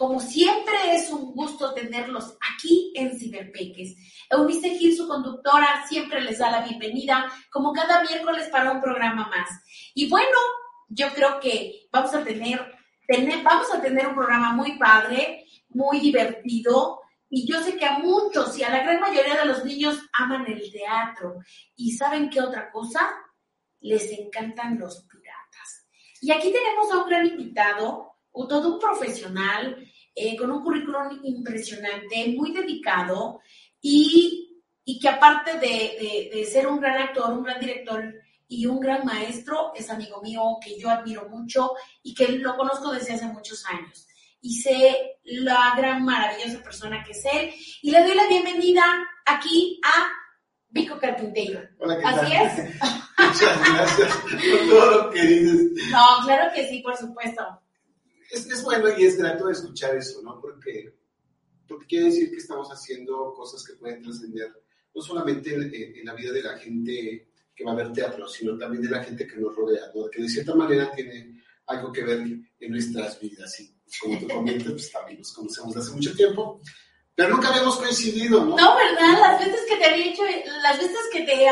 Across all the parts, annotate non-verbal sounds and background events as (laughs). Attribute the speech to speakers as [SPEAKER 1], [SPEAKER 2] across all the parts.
[SPEAKER 1] Como siempre es un gusto tenerlos aquí en Ciberpeques. Eunice Gil, su conductora, siempre les da la bienvenida, como cada miércoles para un programa más. Y bueno, yo creo que vamos a tener, vamos a tener un programa muy padre, muy divertido. Y yo sé que a muchos y a la gran mayoría de los niños aman el teatro. ¿Y saben qué otra cosa? Les encantan los y aquí tenemos a un gran invitado, todo un profesional, eh, con un currículum impresionante, muy dedicado y, y que aparte de, de, ser un gran actor, un gran director y un gran maestro, es amigo mío que yo admiro mucho y que lo conozco desde hace muchos años. Y sé la gran maravillosa persona que es él. Y le doy la bienvenida aquí a Vico Carpintero.
[SPEAKER 2] Hola, ¿qué
[SPEAKER 1] Así
[SPEAKER 2] tal?
[SPEAKER 1] es. (laughs)
[SPEAKER 2] Muchas gracias por todo lo que dices.
[SPEAKER 1] No, claro que sí, por supuesto.
[SPEAKER 2] Es, es bueno y es grato escuchar eso, ¿no? Porque, porque quiere decir que estamos haciendo cosas que pueden trascender no solamente en, en la vida de la gente que va a ver teatro, sino también de la gente que nos rodea, ¿no? que de cierta manera tiene algo que ver en nuestras vidas. Y como tú comentas, pues también nos conocemos desde hace mucho tiempo. Pero nunca habíamos coincidido, ¿no?
[SPEAKER 1] No, ¿verdad? Las veces que te había hecho, las veces que te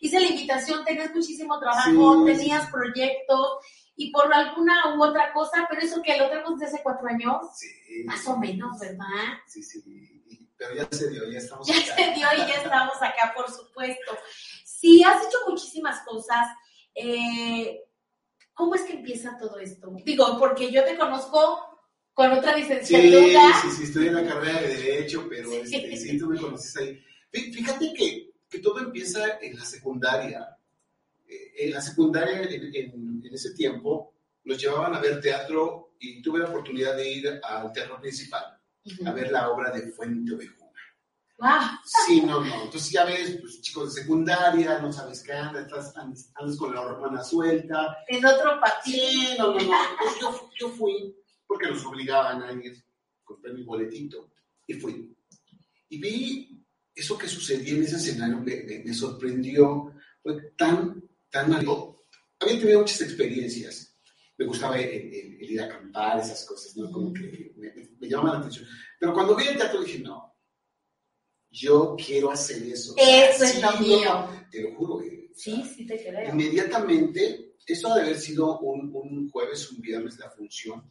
[SPEAKER 1] hice la invitación, tenías muchísimo trabajo,
[SPEAKER 2] Sí.
[SPEAKER 1] tenías proyectos y por alguna u otra cosa, pero eso que lo tenemos desde hace cuatro años,
[SPEAKER 2] Sí,
[SPEAKER 1] más o menos, ¿verdad?
[SPEAKER 2] sí, sí. Pero ya se dio, ya estamos
[SPEAKER 1] Ya
[SPEAKER 2] acá.
[SPEAKER 1] se dio y ya estamos acá, por supuesto. Sí, has hecho muchísimas cosas. Eh, ¿Cómo es que empieza todo esto? Digo, porque yo te conozco con otra
[SPEAKER 2] Sí,
[SPEAKER 1] licenciatura.
[SPEAKER 2] sí, sí, estoy en la carrera de Derecho, pero este, sí, tú me conoces ahí. Fí- Fíjate que, que todo empieza en la secundaria. Eh, En la secundaria, en, en- en ese tiempo, nos llevaban a ver teatro y tuve la oportunidad de ir al teatro principal a ver la obra de Fuente Ovejuna.
[SPEAKER 1] Wow.
[SPEAKER 2] Sí, no, no. Entonces ya ves, pues, chicos de secundaria, no sabes qué andas, estás, andas, andas con la hormona suelta.
[SPEAKER 1] En otro partido.
[SPEAKER 2] Sí, no, no, no. Entonces yo, yo fui porque nos obligaban a ir, compré mi boletito y fui. Y vi eso que sucedía en ese escenario, me, me- me sorprendió, fue tan, tan algo. Había tenido muchas experiencias. Me gustaba el, el- el ir a acampar, esas cosas, ¿no? Como que me, me- llamaban la atención. Pero cuando vi el teatro dije, no, yo quiero hacer eso.
[SPEAKER 1] Eso es
[SPEAKER 2] Sí,
[SPEAKER 1] lo
[SPEAKER 2] no,
[SPEAKER 1] mío.
[SPEAKER 2] Te lo juro. eh,
[SPEAKER 1] Sí, sí te creo.
[SPEAKER 2] Inmediatamente, esto ha de haber sido un, un jueves, un viernes la función.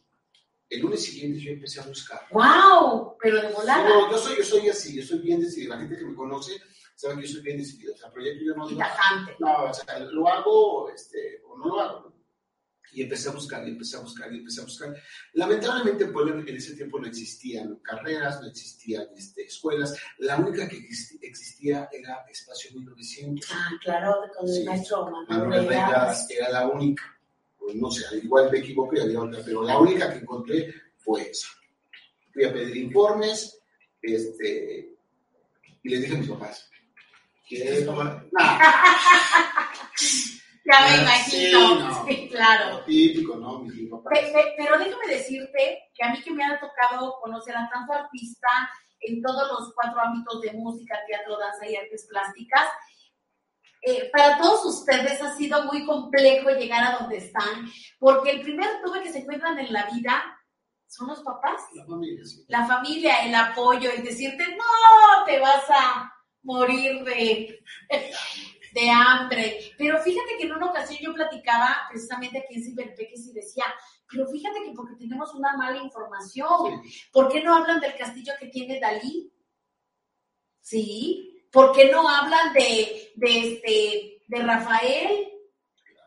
[SPEAKER 2] El lunes siguiente yo empecé a buscar.
[SPEAKER 1] ¡Wow! Pero de volada.
[SPEAKER 2] No, yo soy, yo soy así, yo soy bien decidido. La gente que me conoce sabe que yo soy bien decidido. O sea, proyecto yo no
[SPEAKER 1] tajante.
[SPEAKER 2] no, o sea, lo hago este, o no lo hago. Y empecé a buscar, y empecé a buscar, y empecé a buscar. Lamentablemente en Puebla en ese tiempo no existían carreras, no existían este, escuelas. La única que existía era Espacio 1900.
[SPEAKER 1] Ah, claro, con el
[SPEAKER 2] Sí.
[SPEAKER 1] maestro Manuel. Vegas
[SPEAKER 2] era la única. Pues no sé, al igual me equivoqué, había otra, pero la única que encontré fue esa. Fui a pedir informes, este, y les dije a mis papás, ¿quieres tomar? Nah, (laughs)
[SPEAKER 1] Ya me imagino.
[SPEAKER 2] sí, no.
[SPEAKER 1] Sí, claro. Pero déjame decirte que a mí que me ha tocado conocer a tanto artista en todos los cuatro ámbitos de música, teatro, danza y artes plásticas, eh, para todos ustedes ha sido muy complejo llegar a donde están, porque el primer tuve que se encuentran en la vida son los papás.
[SPEAKER 2] La familia, sí.
[SPEAKER 1] La familia, el apoyo, el decirte, no, te vas a morir de, de hambre. Pero fíjate que en una ocasión yo platicaba precisamente aquí en Ciberpeques y decía, pero fíjate que porque tenemos una mala información, ¿por qué no hablan del castillo que tiene Dalí? ¿Sí? ¿Por qué no hablan de, de, este, de Rafael,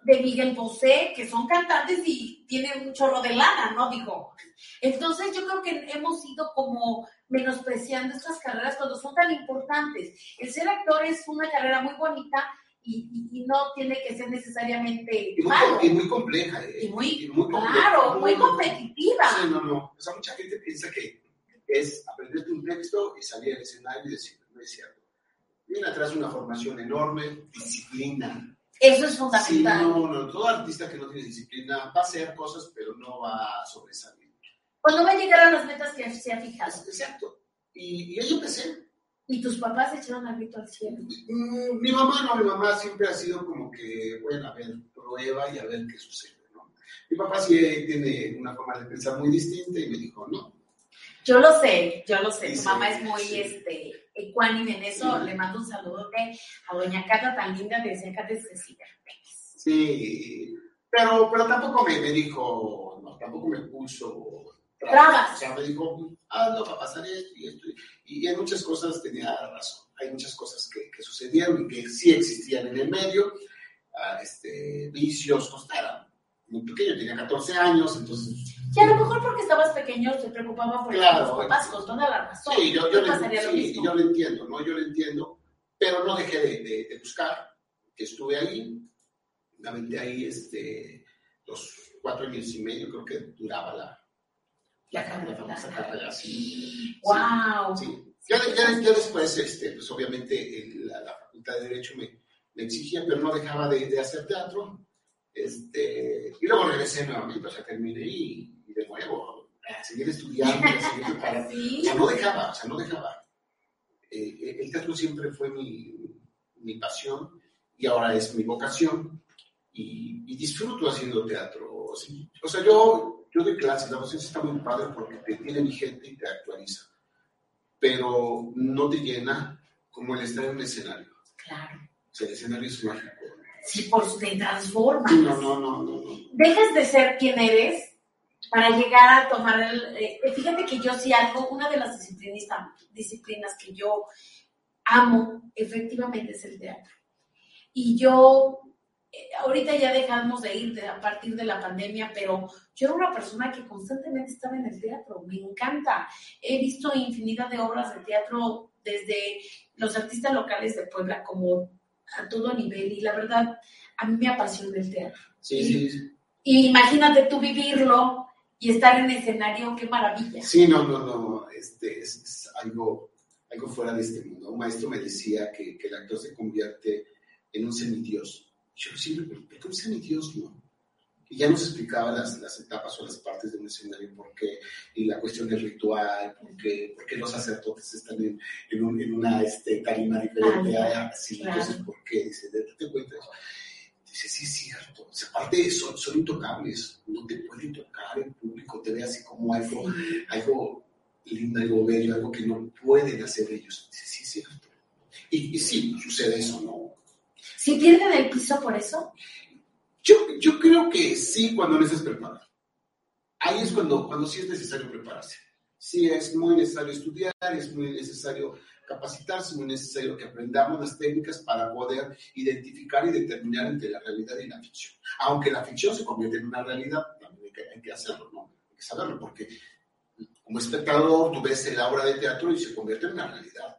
[SPEAKER 1] de Miguel Bosé, que son cantantes y tienen un chorro de lana, ¿no? Digo. Entonces yo creo que hemos ido como menospreciando estas carreras cuando son tan importantes. El ser actor es una carrera muy bonita y, y, no tiene que ser necesariamente
[SPEAKER 2] y muy,
[SPEAKER 1] malo.
[SPEAKER 2] Y muy compleja. ¿eh?
[SPEAKER 1] Y muy,
[SPEAKER 2] Y muy
[SPEAKER 1] claro,
[SPEAKER 2] compleja.
[SPEAKER 1] muy competitiva.
[SPEAKER 2] Sí, no, no. O sea, mucha gente piensa que es aprenderte un texto y salir al escenario y decirlo. No es cierto. Viene atrás una formación enorme, disciplina.
[SPEAKER 1] Eso es
[SPEAKER 2] Sí,
[SPEAKER 1] fundamental.
[SPEAKER 2] no, no. Todo artista que no tiene disciplina va a hacer cosas, pero no va a sobresalir.
[SPEAKER 1] Cuando va a llegar a las metas que se ha fijado.
[SPEAKER 2] Exacto. Y, y ahí empecé.
[SPEAKER 1] Y tus papás echaron al grito al cielo.
[SPEAKER 2] Mm, Mi mamá no, mi mamá siempre ha sido como que, bueno, a ver, prueba y a ver qué sucede, ¿no? Mi papá sí tiene una forma de pensar muy distinta y me dijo, no,
[SPEAKER 1] Yo lo sé, yo lo sé.
[SPEAKER 2] Sí,
[SPEAKER 1] Tu
[SPEAKER 2] sí,
[SPEAKER 1] mamá es muy
[SPEAKER 2] sí.
[SPEAKER 1] este, ecuánime en eso.
[SPEAKER 2] Sí.
[SPEAKER 1] Le mando un saludo a doña Cata tan linda desde acá desde Ciberpex.
[SPEAKER 2] sí, pero, pero tampoco me, me dijo, no, tampoco me puso
[SPEAKER 1] Trabas.
[SPEAKER 2] O sea, me dijo, ah, no, va a pasar esto y esto. Y en muchas cosas tenía razón. Hay muchas cosas que, que sucedieron y que sí existían en el medio. Ah, este, vicios, pues, era muy pequeño, tenía 14 años, entonces
[SPEAKER 1] Y a lo mejor porque estabas pequeño te preocupaba por
[SPEAKER 2] Claro.
[SPEAKER 1] tus papás con toda la razón.
[SPEAKER 2] Sí, yo,
[SPEAKER 1] ¿Qué
[SPEAKER 2] yo, le,
[SPEAKER 1] lo
[SPEAKER 2] sí,
[SPEAKER 1] mismo?
[SPEAKER 2] yo lo entiendo, ¿no? Yo lo entiendo, pero no dejé de, de- de buscar, que estuve ahí, me aventé ahí este, los cuatro años y medio, creo que duraba la,
[SPEAKER 1] La carrera.
[SPEAKER 2] famosa carrera, sí.
[SPEAKER 1] ¡Wow!
[SPEAKER 2] Sí. Ya, de- ya, ya después, este, pues obviamente el- la, la Facultad de Derecho me, me exigía, pero no dejaba de, de hacer teatro. Este, y luego regresé nuevamente, o sea, terminé y, y de nuevo, a seguir estudiando, a seguir preparando. (laughs) O
[SPEAKER 1] Sí.
[SPEAKER 2] sea, no dejaba, o sea, no dejaba. Eh, el teatro siempre fue mi, mi pasión y ahora es mi vocación y, y disfruto haciendo teatro. Sí. O sea, yo, yo doy clases, la docencia está muy padre porque te tiene vigente y te actualiza, pero no te llena como el estar en un escenario.
[SPEAKER 1] Claro.
[SPEAKER 2] O sea, el escenario es mágico.
[SPEAKER 1] Sí, por su te transformas.
[SPEAKER 2] No, no, no, no, no.
[SPEAKER 1] dejas de ser quien eres para llegar a tomar el... eh, fíjate que yo sí algo, una de las disciplinas, disciplinas que yo amo efectivamente es el teatro. Y yo, eh, ahorita ya dejamos de ir de- a partir de la pandemia, pero yo era una persona que constantemente estaba en el teatro, me encanta. He visto infinidad de obras de teatro desde los artistas locales de Puebla como a todo nivel y la verdad, a mí me apasiona el teatro.
[SPEAKER 2] Sí, sí, sí.
[SPEAKER 1] Y imagínate tú vivirlo y estar en escenario, qué maravilla.
[SPEAKER 2] Sí, no, no, no, este, es, es algo, algo fuera de este mundo. Un maestro me decía que, que el actor se convierte en un semidios. Yo siempre, ¿pero ¿por qué un semidios no? Y ya nos explicaba las, las etapas o las partes de un escenario, por qué, y la cuestión del ritual, por qué, por qué los sacerdotes están en, en, un- en una este, tarima diferente.
[SPEAKER 1] Ah,
[SPEAKER 2] a-
[SPEAKER 1] claro.
[SPEAKER 2] entonces, ¿por qué? Dice, date cuenta. Dice, sí, es cierto. O sea, aparte, son, son intocables. No te pueden tocar el público, te ve así como algo algo lindo, algo bello, algo que no pueden hacer ellos. Dice, sí, es cierto. Y, y sí, sucede eso, ¿no?
[SPEAKER 1] Si pierden el piso por eso,
[SPEAKER 2] Yo, yo creo que sí, cuando no estás preparado. Ahí es cuando, cuando sí es necesario prepararse. Sí, es muy necesario estudiar, es muy necesario capacitarse, muy necesario que aprendamos las técnicas para poder identificar y determinar entre la realidad y la ficción. Aunque la ficción se convierte en una realidad, también hay que, hay que hacerlo, ¿no? Hay que saberlo, porque como espectador tú ves la obra de teatro y se convierte en una realidad.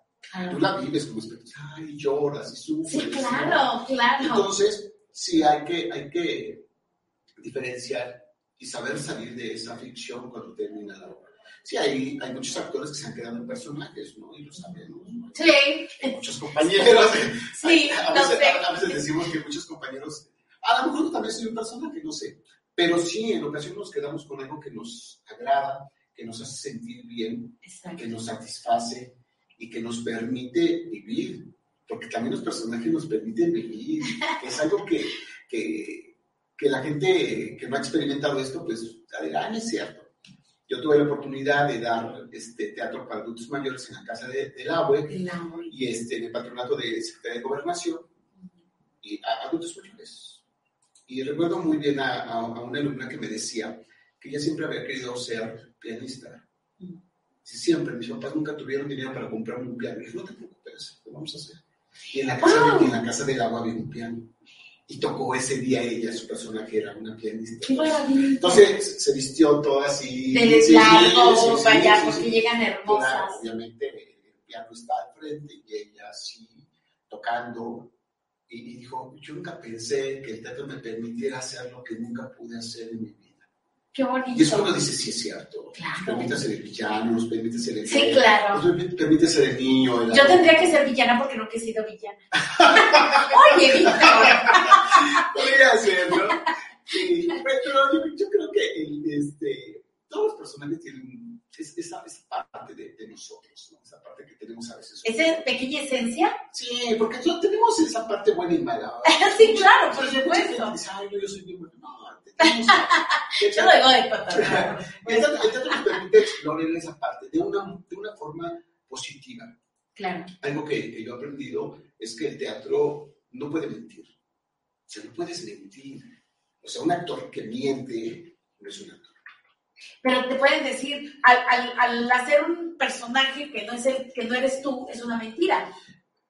[SPEAKER 2] Tú la vives como espectador, ay, lloras y sufres.
[SPEAKER 1] sí,
[SPEAKER 2] ¿no?
[SPEAKER 1] claro, claro.
[SPEAKER 2] Entonces, sí hay que, hay que diferenciar y saber salir de esa ficción cuando termina la obra. Sí, hay, hay muchos actores que se han quedado en personajes, ¿no? Y lo sabemos. ¿no?
[SPEAKER 1] Sí,
[SPEAKER 2] Hay muchos compañeros.
[SPEAKER 1] sí, (laughs)
[SPEAKER 2] a, veces,
[SPEAKER 1] sé.
[SPEAKER 2] a veces decimos que muchos compañeros, a lo mejor también soy un personaje, no sé. Pero sí, en ocasiones nos quedamos con algo que nos agrada, que nos hace sentir bien,
[SPEAKER 1] Exacto.
[SPEAKER 2] que nos satisface y que nos permite vivir porque también los personajes nos permiten vivir, es algo que, que, que la gente que no ha experimentado esto, pues dirá, ah, es cierto. Yo tuve la oportunidad de dar este, teatro para adultos mayores en la Casa de, del Agua y este, en el patronato de Secretaría de Gobernación y a adultos mayores. Y recuerdo muy bien a, a, una alumna que me decía que ella siempre había querido ser pianista. Si siempre, mis papás nunca tuvieron dinero para comprarme un piano. Y dije, no te preocupes, lo vamos a hacer. Y en la casa, de, en la casa del agua había un piano. Y tocó ese día ella, su personaje era una pianista.
[SPEAKER 1] Qué.
[SPEAKER 2] Entonces se vistió toda así.
[SPEAKER 1] De sí, largo, sí, sí, porque llegan hermosas.
[SPEAKER 2] Claro, obviamente el piano está al frente y ella así tocando. Y, y dijo, yo nunca pensé que el teatro me permitiera hacer lo que nunca pude hacer en mi vida
[SPEAKER 1] Qué bonito.
[SPEAKER 2] Y eso uno dice, sí es cierto. Claro. Nos permite ser el villano, nos permite ser el...
[SPEAKER 1] Sí, claro.
[SPEAKER 2] Nos permite ser el niño. El
[SPEAKER 1] yo tendría que ser villana porque nunca he sido villana. (laughs) Oye, Víctor.
[SPEAKER 2] Podría ser, ¿no? Sí, pero yo, yo creo que este, todos los personajes tienen esa, esa parte de, de, nosotros, ¿no? esa parte que tenemos a veces.
[SPEAKER 1] ¿Esa pequeña esencia?
[SPEAKER 2] Sí, porque tenemos esa parte buena y mala. (laughs)
[SPEAKER 1] sí, claro, por supuesto.
[SPEAKER 2] Dice, Ay, no, yo soy bien bueno. No,
[SPEAKER 1] yo lo digo de contar.
[SPEAKER 2] El teatro nos permite explorar esa parte de una, de una forma positiva.
[SPEAKER 1] Claro.
[SPEAKER 2] Algo que, yo he aprendido es que el teatro no puede mentir. O sea, no puedes mentir. O sea, un actor que miente no es un actor.
[SPEAKER 1] Pero te pueden decir, al, al, al hacer un personaje que no, es el, que no eres tú, es una mentira.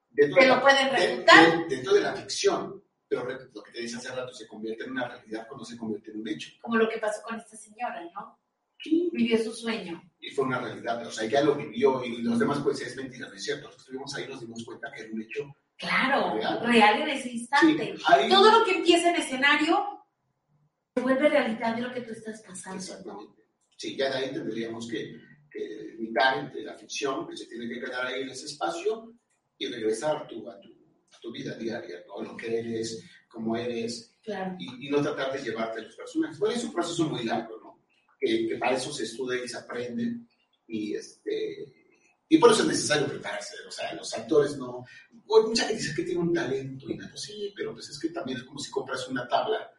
[SPEAKER 1] Dentro te lo pueden refutar.
[SPEAKER 2] De, dentro de la ficción pero lo que te dice hace rato se convierte en una realidad cuando se convierte en un hecho.
[SPEAKER 1] Como lo que pasó con esta señora, ¿no? Sí. Vivió su sueño.
[SPEAKER 2] Y fue una realidad, o sea, ella lo vivió y los demás pues es mentira, no es cierto. Los que estuvimos ahí nos dimos cuenta que era un hecho.
[SPEAKER 1] Claro, real, real en ese instante. Sí, hay... Todo lo que empieza en escenario se vuelve realidad de lo que tú estás pasando.
[SPEAKER 2] Exactamente. Sí, ya de ahí tendríamos que, que limitar entre la ficción, que se tiene que quedar ahí en ese espacio, y regresar tú a tu tu vida diaria, ¿no? lo que eres, cómo eres,
[SPEAKER 1] claro.
[SPEAKER 2] y, y, no tratar de llevarte a los personajes. Bueno, es un proceso muy largo, ¿no? Que, que, para eso se estudia y se aprende, y, este, y por eso es necesario prepararse, o sea, los actores no... mucha gente dice que tiene un talento y nada, sí, pero pues es que también es como si compras una tabla,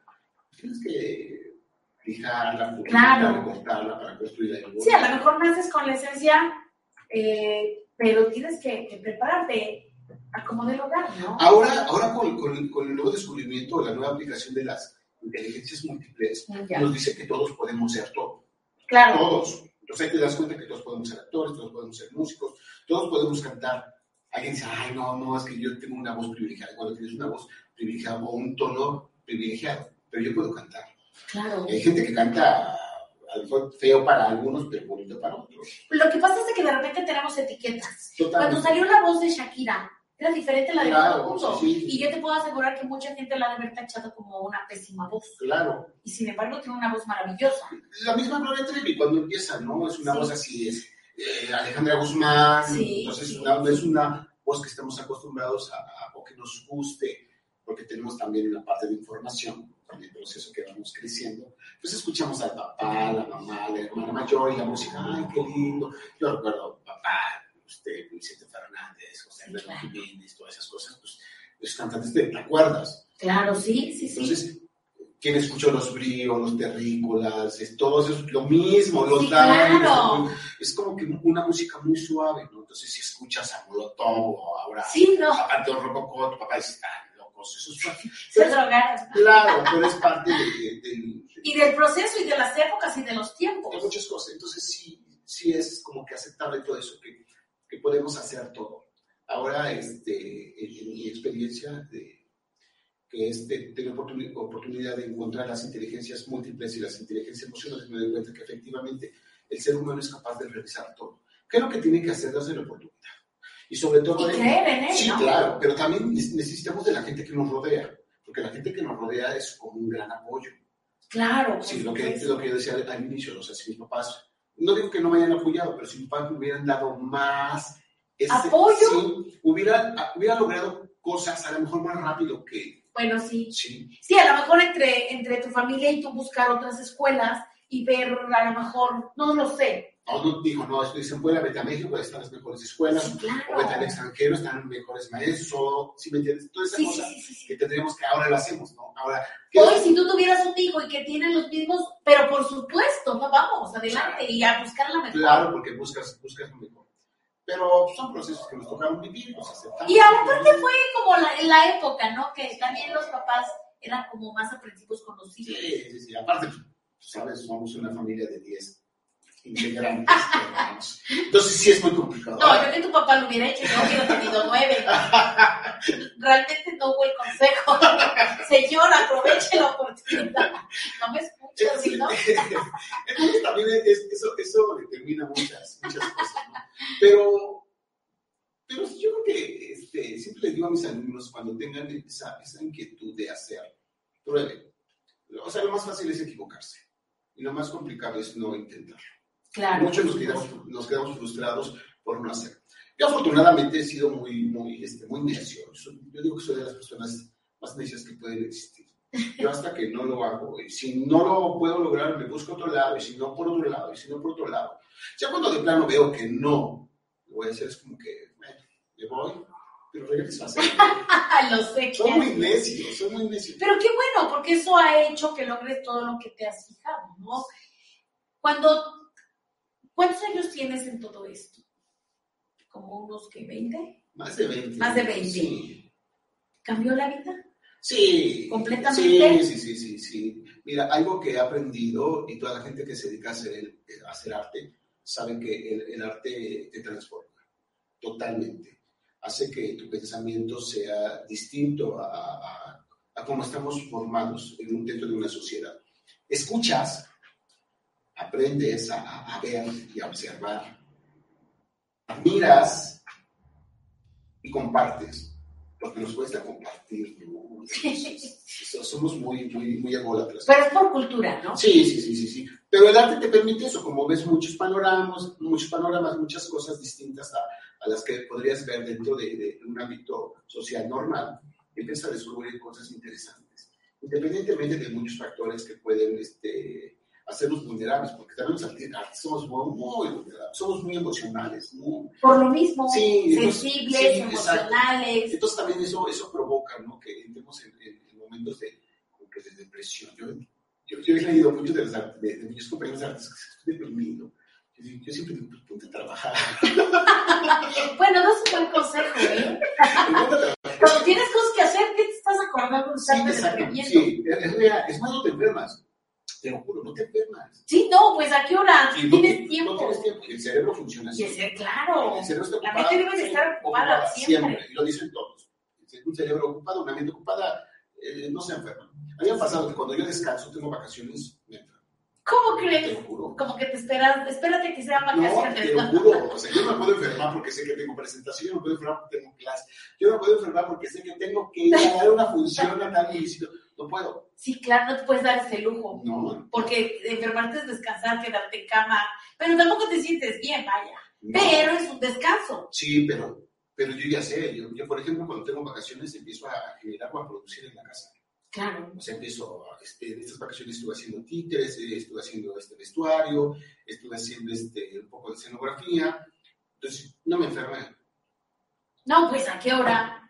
[SPEAKER 2] tienes que fijarla,
[SPEAKER 1] claro.
[SPEAKER 2] recortarla para construir algo.
[SPEAKER 1] Sí, a lo mejor naces con la esencia, eh, pero tienes que, que prepararte como del hogar, ¿no?
[SPEAKER 2] Ahora, ahora con, con, con, el nuevo descubrimiento, la nueva aplicación de las inteligencias múltiples, ya. nos dice que todos podemos ser todo.
[SPEAKER 1] Claro.
[SPEAKER 2] Todos. Entonces ahí te das cuenta que todos podemos ser actores, todos podemos ser músicos, todos podemos cantar. Alguien dice, ay, no, no, es que yo tengo una voz privilegiada. Cuando tienes una voz privilegiada o un tono privilegiado, pero yo puedo cantar.
[SPEAKER 1] Claro.
[SPEAKER 2] Hay gente que canta a feo para algunos, pero bonito para otros.
[SPEAKER 1] Lo que pasa es que de repente tenemos etiquetas.
[SPEAKER 2] Totalmente.
[SPEAKER 1] Cuando salió la voz de Shakira, era diferente la de
[SPEAKER 2] claro,
[SPEAKER 1] todo el mundo.
[SPEAKER 2] Sí, sí.
[SPEAKER 1] Y yo te puedo asegurar que mucha gente la ha de haber tachado como una pésima voz.
[SPEAKER 2] Claro.
[SPEAKER 1] Y sin embargo tiene una voz maravillosa.
[SPEAKER 2] La misma Gloria Trevi cuando empieza, ¿no? Es una voz así, es eh, Alejandra Guzmán. Entonces una, es una voz que estamos acostumbrados a, a, o que nos guste, porque tenemos también una parte de información con el proceso que vamos creciendo, pues escuchamos al papá, la mamá, la hermana mayor y la música, ay, qué lindo. Yo recuerdo, papá, usted, Vicente Fernández, José Alberto claro. Jiménez, todas esas cosas, pues los cantantes te, acuerdas.
[SPEAKER 1] Claro, sí, sí, sí.
[SPEAKER 2] Entonces, ¿quién escuchó los bríos, los terrícolas? Es, todo eso lo mismo, los
[SPEAKER 1] sí,
[SPEAKER 2] daños,
[SPEAKER 1] claro.
[SPEAKER 2] Es como que una música muy suave, ¿no? Entonces, si escuchas a Molotov o ahora
[SPEAKER 1] sí, no.
[SPEAKER 2] a Panteón Rococó, tu papá dice, ah, locos, eso (laughs) es fácil.
[SPEAKER 1] Se drogaron.
[SPEAKER 2] Claro, pero es parte de, de, de,
[SPEAKER 1] Y del proceso y de las épocas y de los tiempos.
[SPEAKER 2] De muchas cosas. Entonces, sí, sí es como que aceptable todo eso, que que podemos hacer todo. Ahora, este, en, mi experiencia, de, que este, tengo oportunidad, oportunidad de encontrar las inteligencias múltiples y las inteligencias emocionales, me doy cuenta que efectivamente el ser humano es capaz de realizar todo. ¿Qué es lo que tiene que hacer? Darse la oportunidad. Y sobre todo...
[SPEAKER 1] Y creer en él,
[SPEAKER 2] Sí,
[SPEAKER 1] ¿no?
[SPEAKER 2] claro, pero también necesitamos de la gente que nos rodea, porque la gente que nos rodea es como un gran apoyo.
[SPEAKER 1] Claro.
[SPEAKER 2] Sí, lo que, lo que yo decía al inicio, o sea, si mis papás no digo que no me hayan apoyado, pero si hubieran dado más
[SPEAKER 1] ese, apoyo,
[SPEAKER 2] sí, hubiera, hubiera logrado cosas a lo mejor más rápido que...
[SPEAKER 1] Bueno, sí.
[SPEAKER 2] Sí,
[SPEAKER 1] sí a lo mejor entre, entre tu familia y tú buscar otras escuelas y ver a lo mejor, no lo sé.
[SPEAKER 2] No, dijo, no, esto dicen, fuera, vete a México, están las mejores escuelas,
[SPEAKER 1] Sí, claro.
[SPEAKER 2] o vete al extranjero, están mejores maestros, o, ¿sí me entiendes? Toda esa
[SPEAKER 1] Sí,
[SPEAKER 2] cosa que tendríamos que ahora lo hacemos, ¿no? Ahora, ¿qué
[SPEAKER 1] Hoy, si tú tuvieras un hijo y que tiene los mismos, pero por supuesto, no vamos, adelante y a buscar la mejor.
[SPEAKER 2] Claro, porque buscas, buscas lo mejor. Pero son procesos que nos tocaron vivir, los aceptamos.
[SPEAKER 1] Y aparte fue como la, la época, ¿no? Que también los papás eran como más aprensivos con los hijos.
[SPEAKER 2] Sí, sí, sí. Aparte, pues, tú sabes, somos una familia de 10 integrantes. Entonces sí es muy complicado.
[SPEAKER 1] No, yo que tu papá lo hubiera hecho, yo hubiera tenido nueve. (laughs) Realmente no hubo el consejo. Señor, aproveche la oportunidad. No me escuchas, ¿sí, ¿no? (laughs)
[SPEAKER 2] Entonces también es- eso, eso determina muchas, muchas cosas. ¿no? Pero, pero yo creo que este, siempre les digo a mis alumnos cuando tengan esa, esa inquietud de hacer, prueben. O sea, lo más fácil es equivocarse. Y lo más complicado es no intentarlo.
[SPEAKER 1] Claro.
[SPEAKER 2] Muchos nos quedamos, nos quedamos frustrados por no hacer. Yo afortunadamente he sido muy, muy, este, muy necio. Yo digo que soy de las personas más necias que pueden existir. Yo hasta que no lo hago, y si no lo puedo lograr, me busco otro lado, y si no por otro lado, y si no por otro lado. Ya cuando de plano veo que no lo voy a hacer, es como que, bueno, me voy, pero regreso a hacer.
[SPEAKER 1] Ah, (laughs) lo sé.
[SPEAKER 2] Soy muy necio, soy muy necio.
[SPEAKER 1] Pero qué bueno, porque eso ha hecho que logres todo lo que te has fijado, ¿no? Cuando, ¿cuántos años tienes en todo esto? ¿Como unos que 20?
[SPEAKER 2] Más de 20.
[SPEAKER 1] Más de 20.
[SPEAKER 2] Sí.
[SPEAKER 1] ¿Cambió la vida?
[SPEAKER 2] Sí.
[SPEAKER 1] ¿Completamente?
[SPEAKER 2] Sí, sí, sí, sí, sí. Mira, algo que he aprendido y toda la gente que se dedica a hacer, el- a hacer arte sabe que el, el arte te transforma totalmente. Hace que tu pensamiento sea distinto a, a, a cómo estamos formados en un, dentro de una sociedad. Escuchas, aprendes a, a ver y a observar, miras y compartes, porque nos cuesta compartir. ¿no? So- Somos muy, muy, muy ególatras.
[SPEAKER 1] Pero es por cultura, ¿no?
[SPEAKER 2] Sí, sí, sí, sí, sí. Pero el arte te permite eso, como ves muchos panoramas, muchos panoramas, muchas cosas distintas a, a las que podrías ver dentro de, de un ámbito social normal, empiezas a descubrir cosas interesantes, independientemente de muchos factores que pueden este, hacernos vulnerables, porque también los artistas somos muy, vulnerables, somos muy emocionales, muy,
[SPEAKER 1] Por lo mismo,
[SPEAKER 2] Sí,
[SPEAKER 1] sensibles,
[SPEAKER 2] sí, exacto.
[SPEAKER 1] emocionales.
[SPEAKER 2] entonces también eso, eso provoca ¿no? que entremos en, en- en momentos de, como que de depresión. Yo, yo, yo he leído muchos de, los de, de mis compañeros artistas que estoy deprimido. Yo, yo siempre digo, pues ponte a trabajar. (laughs)
[SPEAKER 1] Bueno, no es un buen consejo, ¿eh? Cuando tienes cosas que hacer, ¿qué te estás acordando
[SPEAKER 2] Sí, exacto. Sí, es, es. Es más, no te enfermas. Te lo juro, no te enfermas.
[SPEAKER 1] Sí, no, pues ¿a qué hora?
[SPEAKER 2] No,
[SPEAKER 1] Tienes
[SPEAKER 2] no
[SPEAKER 1] tiempo.
[SPEAKER 2] tienes tiempo. Y el cerebro funciona así.
[SPEAKER 1] Ese, claro.
[SPEAKER 2] El cerebro está
[SPEAKER 1] La mente debe de estar ocupada siempre.
[SPEAKER 2] Y lo dicen todos. Un cerebro ocupado, una mente ocupada, eh, no se enferma. A mí me ha pasado que cuando yo descanso, tengo vacaciones, me enfermo.
[SPEAKER 1] ¿Cómo
[SPEAKER 2] Te
[SPEAKER 1] crees?
[SPEAKER 2] lo juro.
[SPEAKER 1] Como que te esperas, espérate que sean
[SPEAKER 2] No,
[SPEAKER 1] vacaciones.
[SPEAKER 2] te lo juro. O sea, yo no me puedo enfermar porque sé que tengo presentación, yo no me puedo enfermar porque tengo clase, yo no me puedo enfermar porque sé que tengo que ir (laughs) a dar una función a tal municipio. No puedo.
[SPEAKER 1] Sí, claro, no te puedes dar ese lujo.
[SPEAKER 2] No.
[SPEAKER 1] Porque enfermarte es descansar, quedarte en cama. Pero tampoco te sientes bien, vaya.
[SPEAKER 2] no.
[SPEAKER 1] Pero es un descanso.
[SPEAKER 2] Sí, pero, pero yo ya sé. Yo, yo, por ejemplo, cuando tengo vacaciones, empiezo a generar o a producir en la casa.
[SPEAKER 1] Claro.
[SPEAKER 2] O sea, empiezo, este, en estas vacaciones estuve haciendo títeres, eh, estuve haciendo este vestuario, estuve haciendo este, un poco de escenografía. Entonces, no me enfermé.
[SPEAKER 1] No, pues ¿a qué hora?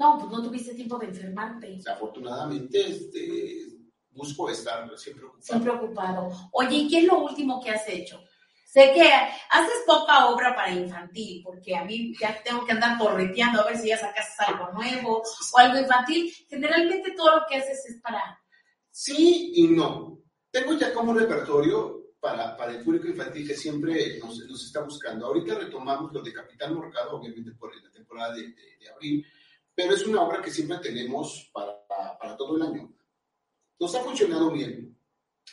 [SPEAKER 1] No, pues no tuviste tiempo de enfermarte.
[SPEAKER 2] Afortunadamente, este, busco estar siempre ocupado.
[SPEAKER 1] Siempre ocupado. Oye, ¿y qué es lo último que has hecho? Sé que haces poca obra para infantil, porque a mí ya tengo que andar correteando a ver si ya sacas algo nuevo o algo infantil. Generalmente todo lo que haces es para...
[SPEAKER 2] Sí y no. Tengo ya como repertorio para, para el público infantil que siempre nos, nos está buscando. Ahorita retomamos lo de Capitán Morcado, obviamente por la temporada de, de- de abril, pero es una obra que siempre tenemos para, para todo el año. Nos ha funcionado bien.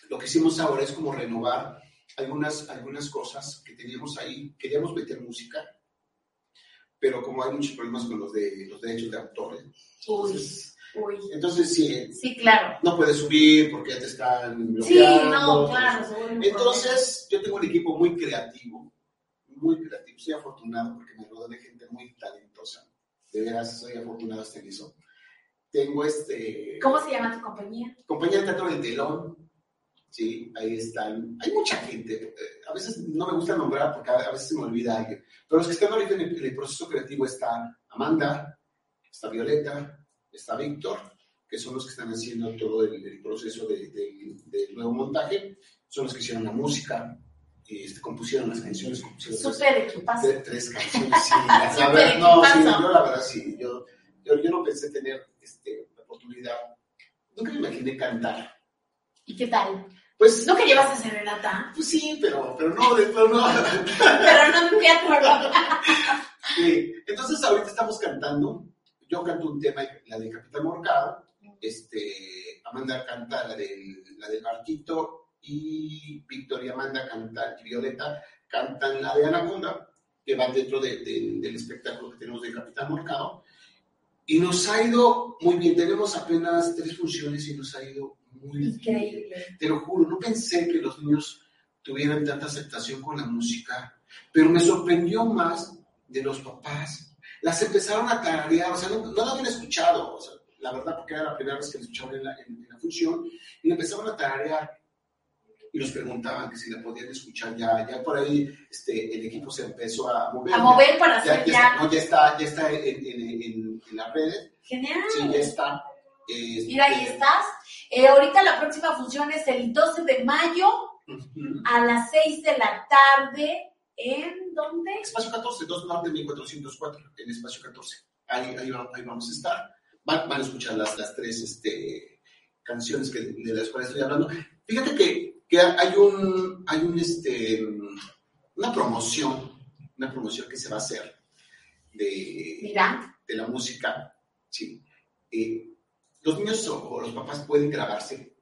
[SPEAKER 2] Lo que hicimos ahora es como renovar algunas, algunas cosas que teníamos ahí. Queríamos meter música, pero como hay muchos problemas con los, de, los derechos de autores,
[SPEAKER 1] Uy,
[SPEAKER 2] entonces,
[SPEAKER 1] uy.
[SPEAKER 2] entonces sí,
[SPEAKER 1] Sí, claro.
[SPEAKER 2] no puedes subir porque ya te están
[SPEAKER 1] Sí,
[SPEAKER 2] bloqueando.
[SPEAKER 1] no, claro.
[SPEAKER 2] Entonces, yo tengo un equipo muy creativo, muy creativo. Soy afortunado porque me rodeo de gente muy talentosa. De veras, soy afortunado en eso. Tengo este.
[SPEAKER 1] ¿Cómo se llama tu compañía?
[SPEAKER 2] compañía de teatro del telón. ¿sí? Ahí están, hay mucha gente, eh, a veces no me gusta nombrar porque a veces se me olvida alguien, pero los que están ahorita en el, proceso creativo están Amanda, está Violeta, está Víctor, que son los que están haciendo todo el, proceso del de, nuevo montaje, son los que hicieron la música, este, compusieron las canciones, compusieron
[SPEAKER 1] Súper
[SPEAKER 2] tres, tres, canciones, sí, la (laughs) verdad, no, sí, yo la verdad sí, yo, yo, yo no pensé tener este, la oportunidad, nunca me imaginé cantar.
[SPEAKER 1] ¿Y qué tal?
[SPEAKER 2] Pues,
[SPEAKER 1] ¿No que llevas a Serenata?
[SPEAKER 2] Pues sí, pero, pero no, (laughs) pero no.
[SPEAKER 1] pero no en teatro,
[SPEAKER 2] sí. Entonces ahorita estamos cantando, yo canto un tema, la de Capitán Morcado, este, Amanda canta la del, la del barquito y Victoria Amanda canta, y Violeta cantan la de Anaconda, que va dentro de, del espectáculo que tenemos de Capitán Morcado. Y nos ha ido muy bien, tenemos apenas tres funciones y nos ha ido muy
[SPEAKER 1] Increíble.
[SPEAKER 2] Bien. Te lo juro, no pensé que los niños tuvieran tanta aceptación con la música, pero me sorprendió más de los papás. Las empezaron a tararear, o sea, no, no la habían escuchado, o sea, la verdad, porque era la primera vez que la escuchaban en la, en, la función, y la empezaron a tararear y nos preguntaban que si la podían escuchar ya, ya por ahí este, el equipo se empezó a mover.
[SPEAKER 1] A mover para hacer ya.
[SPEAKER 2] Ya, no, ya está, ya está en, en, en, en las redes.
[SPEAKER 1] Genial.
[SPEAKER 2] Sí, ya está.
[SPEAKER 1] Este, Mira, ahí estás. Eh, ahorita la próxima función es el 12 de mayo a las 6 de la tarde. ¿En dónde?
[SPEAKER 2] Espacio 14, 2 Norte 1404, en Espacio 14. Ahí, ahí, ahí vamos a estar. Van, van, a escuchar las, las tres este, canciones que, de las cuales estoy hablando. Fíjate que, que hay un, hay un, este, una promoción, una promoción que se va a hacer de,
[SPEAKER 1] Mira.
[SPEAKER 2] de la música. Sí. Eh, los niños o, los papás pueden grabarse,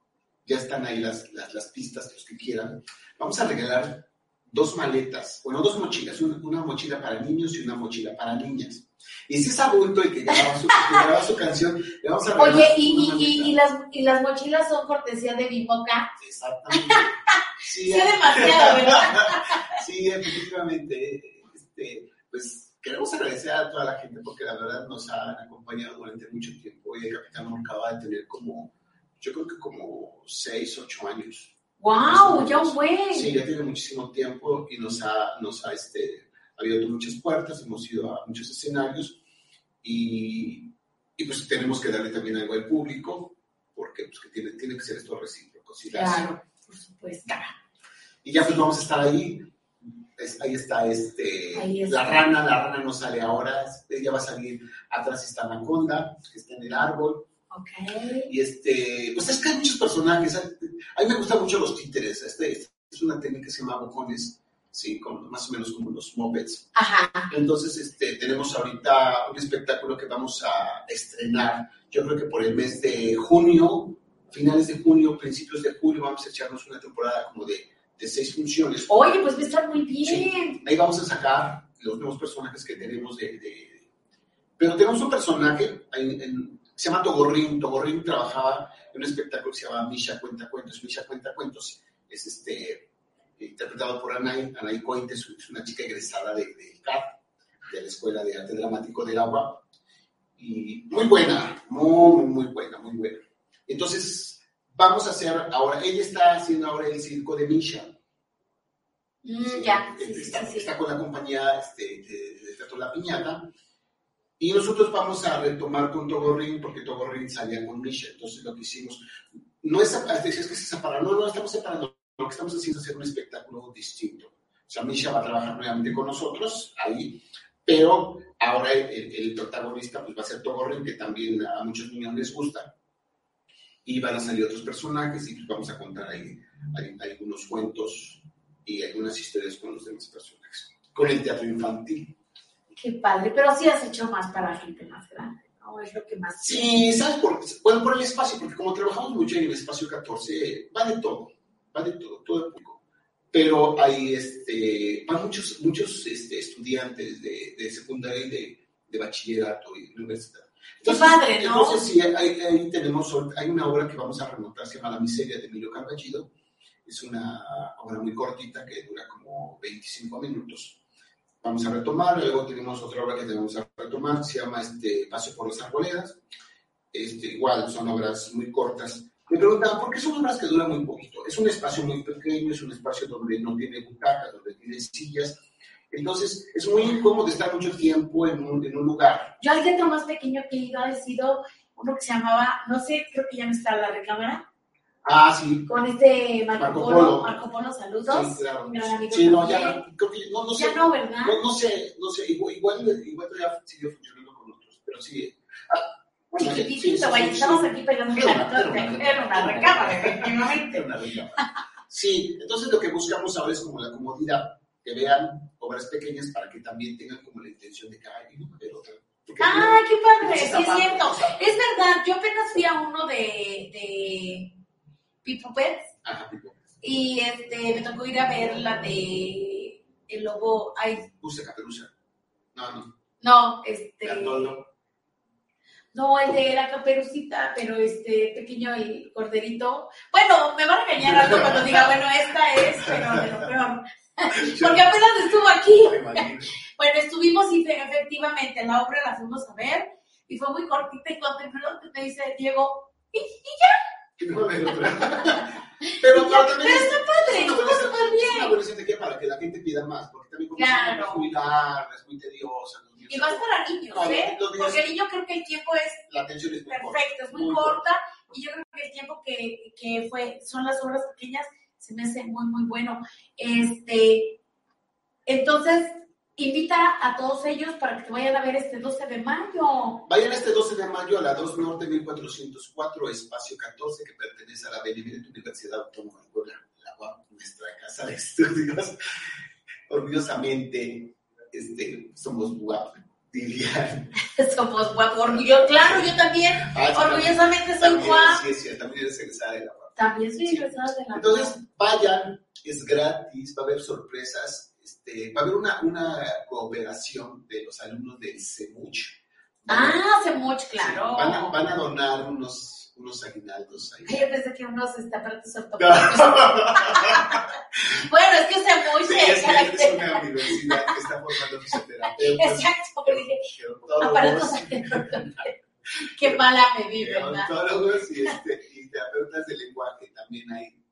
[SPEAKER 2] ya están ahí las, las, las, pistas, los que quieran. Vamos a regalar dos maletas, bueno, dos mochilas, una, mochila para niños y una mochila para niñas. Y si es adulto y que graba su, que su canción, le vamos a.
[SPEAKER 1] Oye, y, y, y, las, y las mochilas son cortesía de Biboca.
[SPEAKER 2] Exactamente. (laughs)
[SPEAKER 1] Sí, sí demasiado, (laughs) ¿verdad?
[SPEAKER 2] sí, efectivamente. Este, pues queremos agradecer a toda la gente porque la verdad nos han acompañado durante mucho tiempo y el Capitán acaba de tener como, yo creo que como 6, 8 años.
[SPEAKER 1] ¡Wow! Ya un buen.
[SPEAKER 2] Sí, ya tiene muchísimo tiempo y nos ha, nos ha este, abierto muchas puertas, hemos ido a muchos escenarios y, y pues tenemos que darle también algo al público porque pues, que tiene, tiene que ser esto recíproco.
[SPEAKER 1] claro, por supuesto.
[SPEAKER 2] Y ya pues vamos a estar ahí ahí está este, la rana, la rana no sale ahora, ella va a salir, atrás está Anaconda, que está en el árbol.
[SPEAKER 1] Okay.
[SPEAKER 2] Y este, pues es personajes, a mí me gustan mucho los títeres, este, es una técnica que se llama bocones, sí, más o menos como los mopeds.
[SPEAKER 1] Ajá.
[SPEAKER 2] Entonces, este, tenemos ahorita un espectáculo que vamos a estrenar, yo creo que por el mes de junio, finales de junio, principios de julio, vamos a echarnos una temporada como de de seis funciones.
[SPEAKER 1] Oye, pues va a estar muy bien.
[SPEAKER 2] Ahí vamos a sacar los nuevos personajes que tenemos de... Pero tenemos un personaje, se llama Togorrín. Togorrín trabajaba en un espectáculo que se llama Misha Cuenta Cuentos. Misha Cuenta Cuentos es este, interpretado por Anaí. Anaí Cointes es una chica egresada de, de CAT, de la Escuela de Arte Dramático del Agua. Y muy buena, muy, muy buena, muy buena. Entonces, vamos a hacer ahora, ella está haciendo ahora el circo de Misha.
[SPEAKER 1] Mm, ya,
[SPEAKER 2] está, con la compañía este, de, Teatro La Piñata. Y nosotros vamos a retomar con Togorrín, porque Togorrín salía con Misha. Entonces lo que hicimos, no es, decías que se separaron, no, no estamos separando. Lo que estamos haciendo es hacer un espectáculo distinto. O sea, Misha va a trabajar nuevamente con nosotros ahí, pero ahora el, protagonista pues, va a ser Togorrín, que también a muchos niños les gusta y van a salir otros personajes y pues vamos a contar ahí, algunos cuentos y algunas historias con los demás personajes, con el teatro infantil.
[SPEAKER 1] Qué padre, pero sí has hecho más para gente más grande, ¿no? Es lo que más...
[SPEAKER 2] Sí, ¿sabes por Bueno, por el espacio, porque como trabajamos mucho en el espacio 14, va de todo, va de todo, todo el público. Pero hay, este, van muchos, muchos este, estudiantes de, de secundaria y de, de bachillerato y de universidad
[SPEAKER 1] entonces, padre, ¿no?
[SPEAKER 2] Entonces, sí, ahí, tenemos, hay una obra que vamos a remontar, se llama La miseria de Emilio Carballido. Es una obra muy cortita que dura como 25 minutos. Vamos a retomar, luego tenemos otra obra que tenemos a retomar, se llama este, Paso por las Arboledas. Este, igual, son obras muy cortas Me preguntaban, ¿por qué son obras que duran muy poquito? Es un espacio muy pequeño, es un espacio donde no tiene butacas, donde tiene sillas. Entonces, es muy incómodo estar mucho tiempo en un, en un lugar.
[SPEAKER 1] Yo al centro más pequeño que he ido ha sido uno que se llamaba, no sé, creo que ya no está la recámara,
[SPEAKER 2] Ah, sí.
[SPEAKER 1] con este Marco,
[SPEAKER 2] Marco
[SPEAKER 1] Polo.
[SPEAKER 2] Polo.
[SPEAKER 1] Marco Polo, saludos.
[SPEAKER 2] Sí, claro. Sí, no,
[SPEAKER 1] también.
[SPEAKER 2] ya, creo que, no, no sé.
[SPEAKER 1] Ya no, ¿verdad?
[SPEAKER 2] No, no sé, no sé, igual, igual, igual todavía siguió funcionando con otros, pero sí. Ah, sí,
[SPEAKER 1] Chiquitito,
[SPEAKER 2] sí,
[SPEAKER 1] estamos aquí pegando
[SPEAKER 2] Era
[SPEAKER 1] la
[SPEAKER 2] era una-
[SPEAKER 1] recámara, efectivamente.
[SPEAKER 2] Era una recámara. Sí, entonces lo que buscamos ahora es como la comodidad, que vean obras pequeñas para que también tengan como la intención de que, ay, no, ver otra.
[SPEAKER 1] ¡Ay, qué padre! Sí, es cierto. Es verdad, yo apenas fui a uno de, de Pipo Pets
[SPEAKER 2] Ajá, tipo,
[SPEAKER 1] y este, me tocó ir a ver la de El Lobo. Ay,
[SPEAKER 2] puse caperuza. No, no,
[SPEAKER 1] no, este. No, el de la caperucita, pero este pequeño y corderito. Bueno, me van a engañar algo cuando diga, bueno, esta es, pero de lo peor. (laughs) Porque apenas estuvo aquí. Bueno, estuvimos y fe- efectivamente, la obra la fuimos a ver y fue muy cortita y cuando me dice Diego, y,
[SPEAKER 2] No, otra. Pero, pero
[SPEAKER 1] pero
[SPEAKER 2] también es-
[SPEAKER 1] está padre,
[SPEAKER 2] es una
[SPEAKER 1] estuvo
[SPEAKER 2] buena
[SPEAKER 1] súper
[SPEAKER 2] es una
[SPEAKER 1] bien.
[SPEAKER 2] buena estrategia para que la gente pida más, porque también como
[SPEAKER 1] Claro.
[SPEAKER 2] es muy
[SPEAKER 1] Y más para niños,
[SPEAKER 2] No,
[SPEAKER 1] ¿eh?
[SPEAKER 2] niños-
[SPEAKER 1] Porque el niño creo que el tiempo es
[SPEAKER 2] La atención es muy corta.
[SPEAKER 1] perfecto, es muy,
[SPEAKER 2] Muy
[SPEAKER 1] corta y yo creo que el tiempo que, que fue, son las obras pequeñas se me hace muy, muy bueno. Este, entonces, invita a todos ellos para que te vayan a ver este 12 de mayo.
[SPEAKER 2] Vayan este 12 de mayo a la 2 Norte 1404, espacio 14, que pertenece a la Benemérita Universidad Autónoma de Puebla, la UAP, nuestra casa de estudios. (laughs) Orgullosamente, este, somos UAP, dirían. (laughs)
[SPEAKER 1] Somos guapos, orgullo, claro, yo también,
[SPEAKER 2] Ah, sí,
[SPEAKER 1] orgullosamente soy guapa.
[SPEAKER 2] Sí, sí, también eres egresada de la UAP.
[SPEAKER 1] También soy
[SPEAKER 2] Sí.
[SPEAKER 1] egresada de la
[SPEAKER 2] Entonces, vayan, es gratis, va a haber sorpresas, este, va a haber una, una cooperación de los alumnos del CEMUCH.
[SPEAKER 1] Ah, hace mucho, claro.
[SPEAKER 2] Van a, van a donar unos, unos aguinaldos ahí.
[SPEAKER 1] Ay, yo pensé que unos este, aparatos ortopédicos. (laughs) bueno, es que hace mucho.
[SPEAKER 2] Sí, es, que es una universidad que está formando fisioterapeutas.
[SPEAKER 1] Exacto, pero dije, aparatos (laughs) Qué mala me vi, ¿verdad?
[SPEAKER 2] gerontólogos y, este, y terapeutas de lenguaje también hay.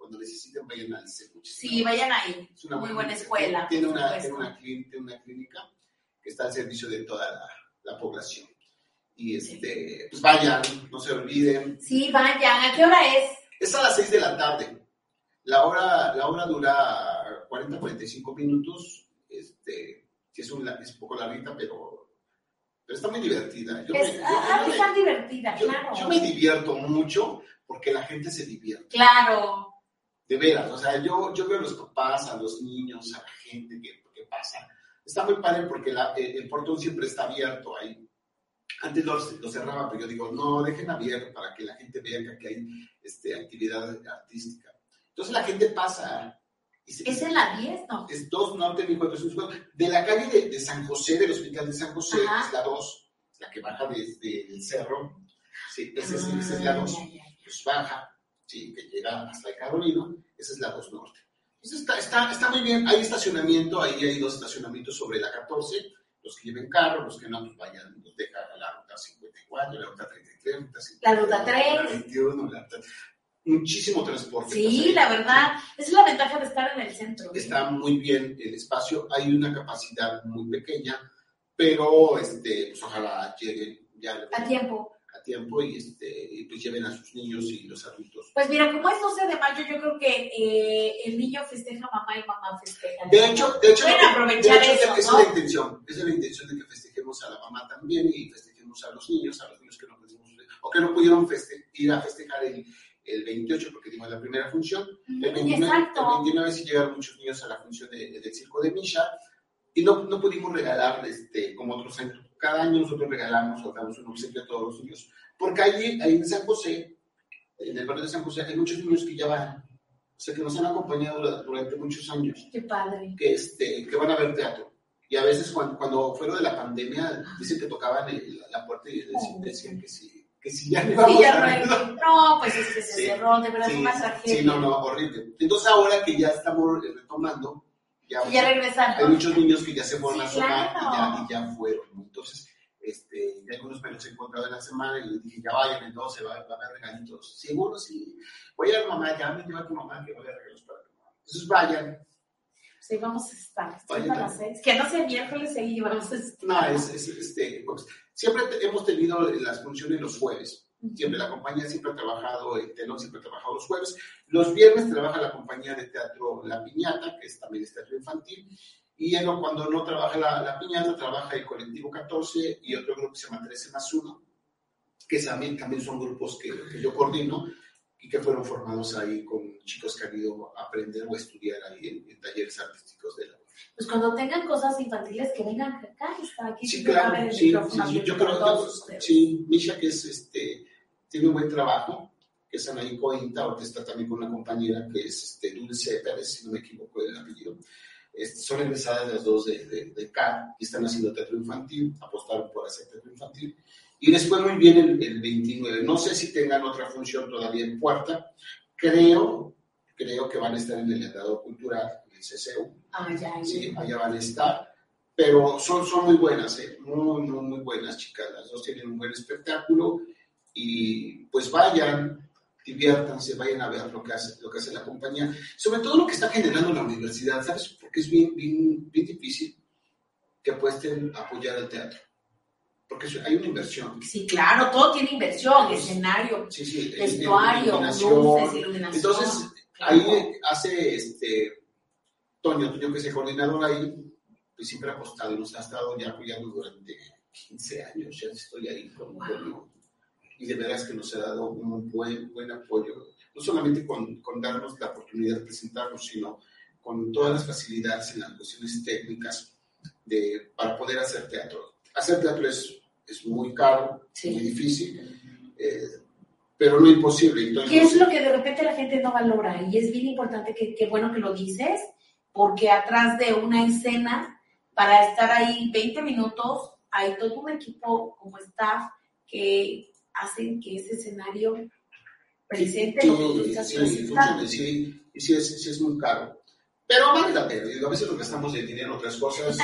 [SPEAKER 2] Cuando necesiten, vayan al CEMUCH.
[SPEAKER 1] Sí, vayan ahí.
[SPEAKER 2] Es una
[SPEAKER 1] Muy
[SPEAKER 2] buena
[SPEAKER 1] escuela.
[SPEAKER 2] Tiene una, tiene, una una clínica que está al servicio de toda la, la población. Y este, pues vayan, no se olviden.
[SPEAKER 1] Sí, vayan. ¿A qué hora es?
[SPEAKER 2] Es a las 6 de la tarde. La hora, la hora dura 40-45 minutos. Este, sí es un, es un poco larguita, pero, pero está muy divertida. Yo,
[SPEAKER 1] Es,
[SPEAKER 2] me, yo-
[SPEAKER 1] ah,
[SPEAKER 2] yo me-
[SPEAKER 1] divertida,
[SPEAKER 2] yo-
[SPEAKER 1] claro.
[SPEAKER 2] yo me divierto mucho porque la gente se divierte.
[SPEAKER 1] Claro.
[SPEAKER 2] De veras, o sea, yo, yo veo a los papás, a los niños, a la gente que, que pasa. Está muy padre porque la- el, el portón siempre está abierto ahí. Antes lo, lo cerraba, pero yo digo, no, dejen abierto para que la gente vea que aquí hay este, actividad artística. Entonces la gente pasa. Y se-
[SPEAKER 1] ¿Es en la 10? No.
[SPEAKER 2] es 2 Norte 1404. De la calle de, de San José, del Hospital de San José,
[SPEAKER 1] Ajá.
[SPEAKER 2] es la 2, la que baja desde el cerro. Sí, esa es, esa es la 2
[SPEAKER 1] Ah,
[SPEAKER 2] pues baja, ¿sí? que llega hasta el Carolino, esa es la 2 Norte. Entonces está, está, está muy bien, hay estacionamiento, ahí hay dos estacionamientos sobre la 14, los que lleven carro, los que no, pues vayan, los dejan a la ruta 54, la ruta 33, la ruta 50,
[SPEAKER 1] La ruta 3.
[SPEAKER 2] la 21, la ruta- muchísimo transporte.
[SPEAKER 1] Sí, la verdad. Esa es la ventaja de estar en el centro.
[SPEAKER 2] Está muy bien el espacio, hay una capacidad muy pequeña, pero este, pues ojalá lleguen ya
[SPEAKER 1] A tiempo.
[SPEAKER 2] A tiempo y, este, pues lleven a sus niños y los adultos.
[SPEAKER 1] Pues mira, como es 12 de mayo, yo creo que eh, el niño festeja a mamá y mamá festeja.
[SPEAKER 2] De hecho, de hecho,
[SPEAKER 1] Pueden
[SPEAKER 2] de
[SPEAKER 1] aprovechar
[SPEAKER 2] hecho,
[SPEAKER 1] eso,
[SPEAKER 2] esa
[SPEAKER 1] ¿no?
[SPEAKER 2] es la intención. Esa es la intención de que festejemos a la mamá también y festejemos a los niños, a los niños que no pudimos o que no pudieron feste- ir a festejar el, el 28 porque dimos la primera función. El
[SPEAKER 1] Mm,
[SPEAKER 2] 29, el
[SPEAKER 1] Exacto.
[SPEAKER 2] 29 sí llegaron muchos niños a la función de- del circo de Misha y no, no pudimos regalar este, como otros años. Cada año nosotros regalamos o damos un obsequio a todos los niños. Porque ahí, ahí en San José, en el barrio de San José, hay muchos niños que ya van, o sea, que nos han acompañado durante muchos años
[SPEAKER 1] Qué padre.
[SPEAKER 2] que, este, que van a ver teatro. Y a veces cuando, cuando fue lo de la pandemia, dicen que tocaban el- la puerta y decían, decían que sí, que sí, ya
[SPEAKER 1] Sí, ya
[SPEAKER 2] a
[SPEAKER 1] no, hay- (laughs) no, pues es que se
[SPEAKER 2] Sí,
[SPEAKER 1] cerró, de verdad
[SPEAKER 2] Sí,
[SPEAKER 1] es una tragedia.
[SPEAKER 2] sí, no, no, horrible. Entonces ahora que ya estamos eh, retomando, ya,
[SPEAKER 1] Y ya regresaron.
[SPEAKER 2] hay muchos niños que ya se fueron
[SPEAKER 1] Sí,
[SPEAKER 2] a sumar
[SPEAKER 1] claro.
[SPEAKER 2] y, ya, y ya fueron. Entonces, Este, y algunos me los he encontrado en la semana y les dije, ya vayan, entonces va, va a haber regalitos. Seguro, sí. Voy a ir a mamá, ya me lleva a tu mamá que va a haber regalos para tu mamá. Entonces vayan.
[SPEAKER 1] Sí, vamos a estar.
[SPEAKER 2] Vayan.
[SPEAKER 1] a las seis. Que no sea miércoles ahí, vamos a estar.
[SPEAKER 2] No, es, es, este, pues, siempre hemos tenido las funciones los jueves. Siempre la compañía siempre ha trabajado, el telón siempre ha trabajado los jueves. Los viernes trabaja la compañía de teatro La Piñata, que es también es teatro infantil. Y cuando no trabaja la, la Piñata, trabaja el colectivo 14 y otro grupo que se llama 13 más 1, que también, también son grupos que, que yo coordino y que fueron formados ahí con chicos que han ido a aprender o a estudiar ahí en, en talleres artísticos de la
[SPEAKER 1] Pues cuando tengan cosas infantiles, que vengan acá, está aquí.
[SPEAKER 2] Sí, claro, sí, sí, yo creo
[SPEAKER 1] ustedes.
[SPEAKER 2] sí, Misha que es este, tiene un buen trabajo, que es Anaí Cointa, ahorita está también con una compañera que es este, Dulce Pérez, si no me equivoco el apellido. Este, son egresadas las dos de, de, de CAR y están haciendo teatro infantil, apostaron por hacer teatro infantil. Y fue muy bien el, el 29. No sé si tengan otra función todavía en puerta. Creo, creo que van a estar en el legado cultural, en el CCU.
[SPEAKER 1] Ah, ya, ya.
[SPEAKER 2] Sí, allá van a estar. Pero son, son muy buenas, ¿eh? muy, muy, muy buenas chicas. Las dos tienen un buen espectáculo y pues vayan, diviértanse, vayan a ver lo que hace, lo que hace la compañía. Sobre todo lo que está generando la universidad, ¿sabes? Porque es bien, bien, bien difícil que puedan apoyar el teatro. Porque hay una inversión.
[SPEAKER 1] Sí, claro, todo tiene inversión, escenario,
[SPEAKER 2] Sí, sí,
[SPEAKER 1] vestuario,
[SPEAKER 2] iluminación.
[SPEAKER 1] luces, iluminación.
[SPEAKER 2] Entonces, ahí hace este Toño, Toño que es el coordinador ahí, pues siempre ha apostado y nos ha estado ya apoyando durante 15 años, ya estoy ahí con
[SPEAKER 1] Wow.
[SPEAKER 2] Y de veras que nos ha dado un buen, buen apoyo, no solamente con, con darnos la oportunidad de presentarnos, sino con todas las facilidades en las cuestiones técnicas de, para poder hacer teatro. Hacer teatro es, es muy caro,
[SPEAKER 1] Sí.
[SPEAKER 2] muy difícil, eh, pero no imposible. Entonces,
[SPEAKER 1] ¿Qué es lo que de repente la gente no valora? Y es bien importante que, que bueno que lo dices, porque atrás de una escena, para estar ahí 20 minutos, hay todo un equipo como staff que hacen que ese escenario presente lo que tú estás
[SPEAKER 2] sí,
[SPEAKER 1] presentando.
[SPEAKER 2] sí, y sí es, sí es muy caro. Pero vale la pena. A veces nos gastamos el dinero en otras cosas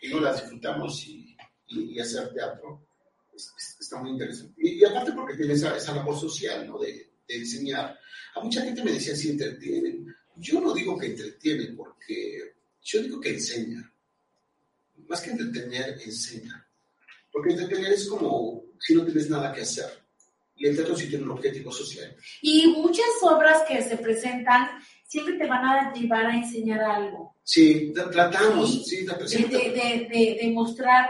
[SPEAKER 2] y, y no las disfrutamos y, y- y hacer teatro es- es- está muy interesante. Y, y aparte porque tiene esa, esa labor social, ¿no? De, de enseñar. A mucha gente me decía si entretienen. Yo no digo que entretienen porque yo digo que enseña. Más que entretener, enseña. Porque entretener es como si no tienes nada que hacer. Y el teatro sí tiene un objetivo social.
[SPEAKER 1] Y muchas obras que se presentan siempre te van a llevar a enseñar algo.
[SPEAKER 2] Sí, tra- tratamos,
[SPEAKER 1] Sí,
[SPEAKER 2] sí, de,
[SPEAKER 1] de, de, de, mostrar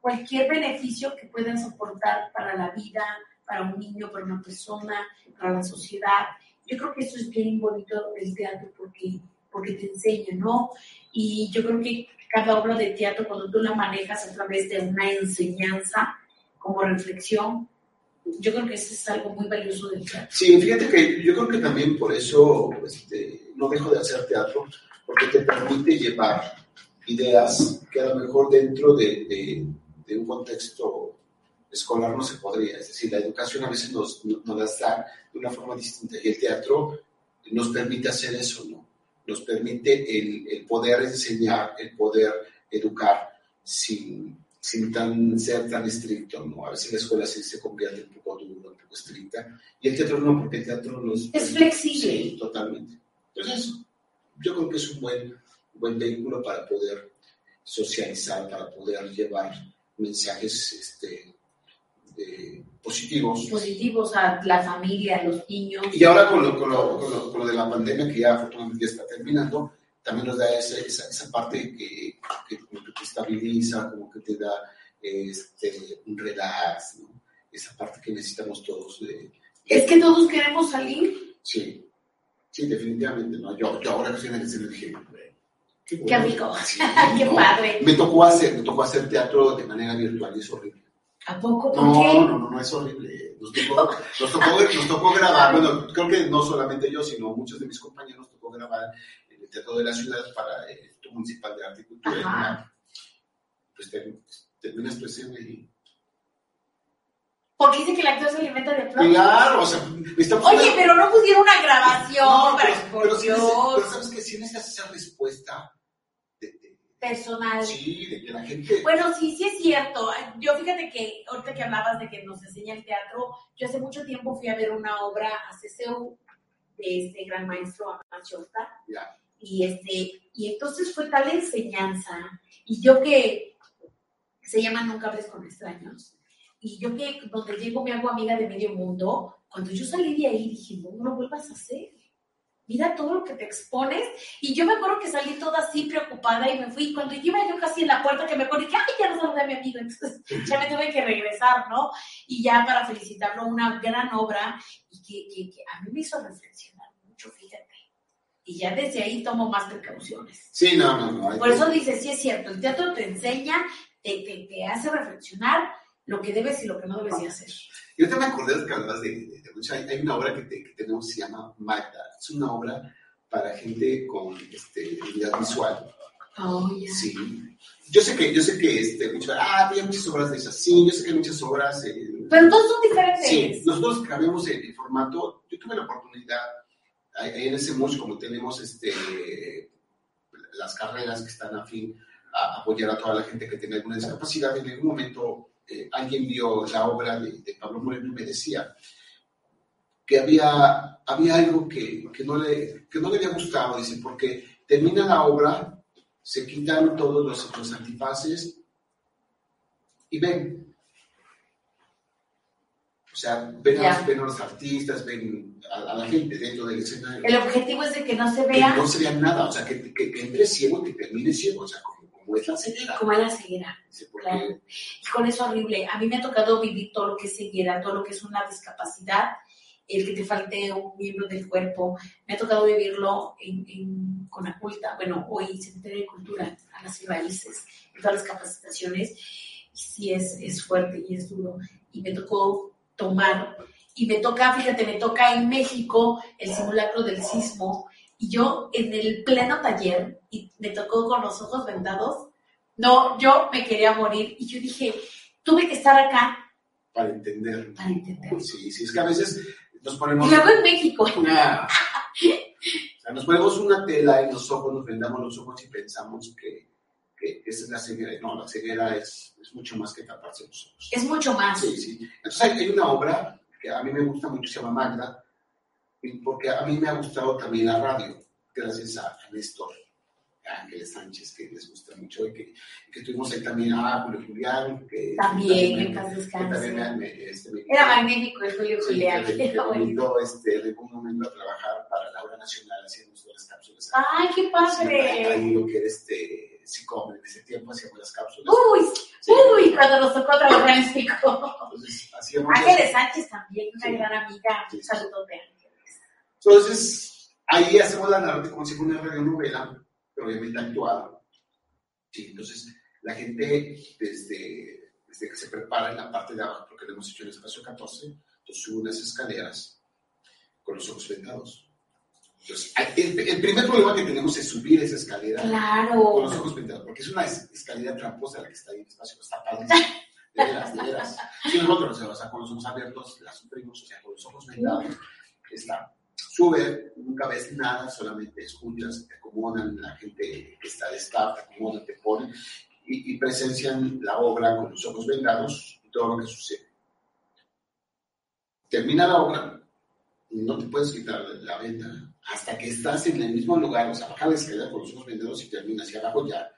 [SPEAKER 1] cualquier beneficio que puedan soportar para la vida, para un niño, para una persona, para la sociedad. Yo creo que eso es bien bonito del teatro porque, porque te enseña, ¿no? Y yo creo que cada obra de teatro, cuando tú la manejas a través de una enseñanza como reflexión, yo creo que eso es algo muy valioso del teatro.
[SPEAKER 2] Sí, fíjate que yo creo que también por eso este, no dejo de hacer teatro, porque te permite llevar ideas que a lo mejor dentro de, de- de un contexto escolar no se podría. Es decir, la educación a veces nos, nos las da de una forma distinta y el teatro nos permite hacer eso, ¿no? Nos permite el, el poder enseñar, el poder educar sin, sin tan, ser tan estricto, ¿no? A veces la escuela sí se convierte un poco dura, un poco estricta, y el teatro no, porque el teatro nos...
[SPEAKER 1] Es flexible.
[SPEAKER 2] Sí, totalmente. Entonces, yo creo que es un buen, buen vehículo para poder socializar, para poder llevar mensajes este, de- positivos.
[SPEAKER 1] Positivos a la familia, a los niños.
[SPEAKER 2] Y ahora con lo, con, lo, con, lo, con lo de la pandemia, que ya afortunadamente ya está terminando, también nos da esa, esa, esa parte que, que como que te estabiliza, como que te da este, un relax, ¿no? esa parte que necesitamos todos. De,
[SPEAKER 1] Es que todos queremos salir.
[SPEAKER 2] sí, sí, definitivamente. ¿no? Yo, yo ahora que estoy en el escenario dije, qué,
[SPEAKER 1] Qué
[SPEAKER 2] bueno.
[SPEAKER 1] rico.
[SPEAKER 2] Sí, (laughs)
[SPEAKER 1] Qué
[SPEAKER 2] ¿no?
[SPEAKER 1] padre.
[SPEAKER 2] Me tocó, hacer, me tocó hacer teatro de manera virtual y es horrible.
[SPEAKER 1] ¿A poco? ¿Por
[SPEAKER 2] No,
[SPEAKER 1] qué?
[SPEAKER 2] no, no, no es horrible. Nos tocó, nos tocó, nos tocó grabar, bueno, creo que no solamente yo, sino muchos de mis compañeros nos tocó grabar Teatro de la Ciudad para el Instituto Municipal de Arte y Cultura.
[SPEAKER 1] Ajá.
[SPEAKER 2] Pues ter- terminas tu escena y...
[SPEAKER 1] Porque dice que el actor se alimenta de aplausos.
[SPEAKER 2] Claro, o sea.
[SPEAKER 1] Oye, pero no pusieron una grabación
[SPEAKER 2] No,
[SPEAKER 1] para
[SPEAKER 2] pero,
[SPEAKER 1] por
[SPEAKER 2] pero sí
[SPEAKER 1] Dios.
[SPEAKER 2] pero sabes que si necesitas esa respuesta de, de-
[SPEAKER 1] personal.
[SPEAKER 2] Sí, de que la gente...
[SPEAKER 1] Bueno, sí, sí es cierto. Yo fíjate que ahorita que hablabas de que nos enseña el teatro, yo hace mucho tiempo fui a ver una obra a CCU de este gran maestro Amachota.
[SPEAKER 2] Ya.
[SPEAKER 1] Y, este, y entonces fue tal enseñanza. Y yo que se llama Nunca hables con extraños. Y yo que donde llego me hago amiga de medio mundo. Cuando yo salí de ahí dije, no, no lo vuelvas a hacer mira todo lo que te expones. Y yo me acuerdo que salí toda así preocupada y me fui. Cuando iba yo casi en la puerta, que me acuerdo, dije, ay, ya no saludé a mi amigo. (laughs) Entonces ya me tuve que regresar, ¿no? Y ya para felicitarlo, una gran obra y que, que, a mí me hizo reflexionar mucho, fíjate. Y ya desde ahí tomo más precauciones.
[SPEAKER 2] Sí, no, no, no.
[SPEAKER 1] Por eso dice, sí es cierto, el teatro te enseña, te, te, te hace reflexionar lo que debes y lo que no debes de hacer.
[SPEAKER 2] Yo te me acordé de que hablabas de, de, hay, una obra que, que, tenemos que se llama Magda. Es una obra para gente con este, visual.
[SPEAKER 1] Oh,
[SPEAKER 2] Sí. Yo sé que, yo sé que, este, muchas, ah, hay muchas obras de esas. Sí, yo sé que hay muchas obras.
[SPEAKER 1] Eh, Pero todos son diferentes.
[SPEAKER 2] Sí, nosotros cambiamos el, el, formato. Yo tuve la oportunidad, ahí en ese mucho, como tenemos este, las carreras que están a fin a apoyar a toda la gente que tiene alguna discapacidad, en algún momento eh, alguien vio la obra de, de, Pablo Moreno y me decía que había, había algo que, que, no le, que no le había gustado, dice, porque termina la obra, se quitan todos los, los antifaces y ven. O sea, ven a, ven a, los artistas, ven a, a, la gente dentro del escenario.
[SPEAKER 1] El objetivo es de que no se vea.
[SPEAKER 2] Que no se vea nada, o sea, que, que, que entre ciego, que termine ciego, o sea, como es la ceguera.
[SPEAKER 1] Como es la ceguera. Claro. Y con eso horrible. A mí me ha tocado vivir todo lo que es ceguera, todo lo que es una discapacidad, el que te falte un miembro del cuerpo. Me ha tocado vivirlo en, en Conaculta, bueno, hoy Secretaría de Cultura, a las raíces, en todas las capacitaciones. Y sí es, es fuerte y es duro. Y me tocó tomar, y me toca, fíjate, me toca en México el simulacro del sismo y yo en el pleno taller, y me tocó con los ojos vendados, no, yo me quería morir. Y yo dije, tuve que estar acá.
[SPEAKER 2] Para entender.
[SPEAKER 1] Para entender.
[SPEAKER 2] Sí, sí, es que a veces nos ponemos...
[SPEAKER 1] Y luego en México.
[SPEAKER 2] Una, o sea, nos ponemos una tela en los ojos, nos vendamos los ojos y pensamos que, que esa es la ceguera. No, la ceguera es, es mucho más que taparse los ojos.
[SPEAKER 1] Es mucho más.
[SPEAKER 2] Sí, sí. Entonces hay, hay una obra que a mí me gusta mucho, se llama Magda, porque a mí me ha gustado también la radio, gracias a, Néstor Ángeles Sánchez, que les gusta mucho, y que, que tuvimos ahí también a Julio Julián, que
[SPEAKER 1] también, en paz descanse.
[SPEAKER 2] este,
[SPEAKER 1] Era magnífico el Julio Julián.
[SPEAKER 2] Que, (laughs) que, me invitó este, en algún momento a trabajar para la obra nacional haciendo las cápsulas.
[SPEAKER 1] ¡Ay, qué padre!
[SPEAKER 2] Ahí lo que era este Sicom en ese tiempo hacíamos las cápsulas.
[SPEAKER 1] ¡Uy! Sí. ¡Uy! Cuando nos tocó trabajar en Sicom.
[SPEAKER 2] Entonces, hacíamos...
[SPEAKER 1] Ángeles Sánchez también, una sí. gran amiga. Un saludo de
[SPEAKER 2] entonces, ahí hacemos la narrativa como si fuera una radionovela, pero obviamente actuada. Sí, entonces, la gente desde, desde que se prepara en la parte de abajo, porque lo hemos hecho en el espacio 14, entonces sube unas escaleras con los ojos vendados. El, el, primer problema que tenemos es subir esa escalera
[SPEAKER 1] claro.
[SPEAKER 2] con los ojos vendados, porque es una escalera tramposa la que está ahí en el espacio, está padrísima. De veras, de veras. Si nosotros, o sea, con los ojos abiertos, la sufrimos, o sea, con los ojos vendados, está sube, nunca ves nada, solamente escuchas, te acomodan, la gente que está de staff, te acomodan, te ponen y, y, presencian la obra con los ojos vendados y todo lo que sucede. Termina la obra no te puedes quitar la venda hasta que estás en el mismo lugar, o sea, baja la escalera con los ojos vendados y terminas y abajo ya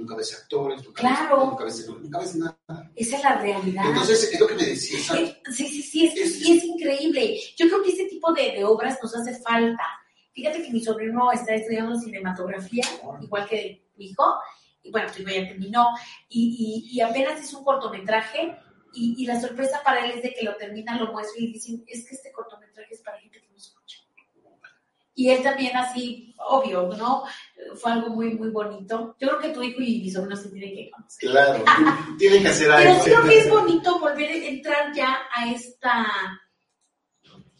[SPEAKER 2] nunca ves actores, nunca,
[SPEAKER 1] claro.
[SPEAKER 2] ves, nunca, ves, nunca ves nada.
[SPEAKER 1] Esa es la realidad.
[SPEAKER 2] Entonces, es lo que me decías. ¿sabes?
[SPEAKER 1] Sí, sí, sí, es, es, es, increíble. Yo creo que este tipo de, de, obras nos hace falta. Fíjate que mi sobrino está estudiando cinematografía, igual que mi hijo, y bueno, tu hijo ya terminó, y, y, y apenas hizo un cortometraje, y, y, la sorpresa para él es de que lo terminan, lo muestra y dicen, es que este cortometraje es para gente que. Y él también así, obvio, ¿no? Fue algo muy, muy bonito. Yo creo que tu hijo y mi sobrino se tienen que conocer.
[SPEAKER 2] Claro, (laughs) tienen que hacer algo.
[SPEAKER 1] Pero creo que es bonito volver a entrar ya a esta,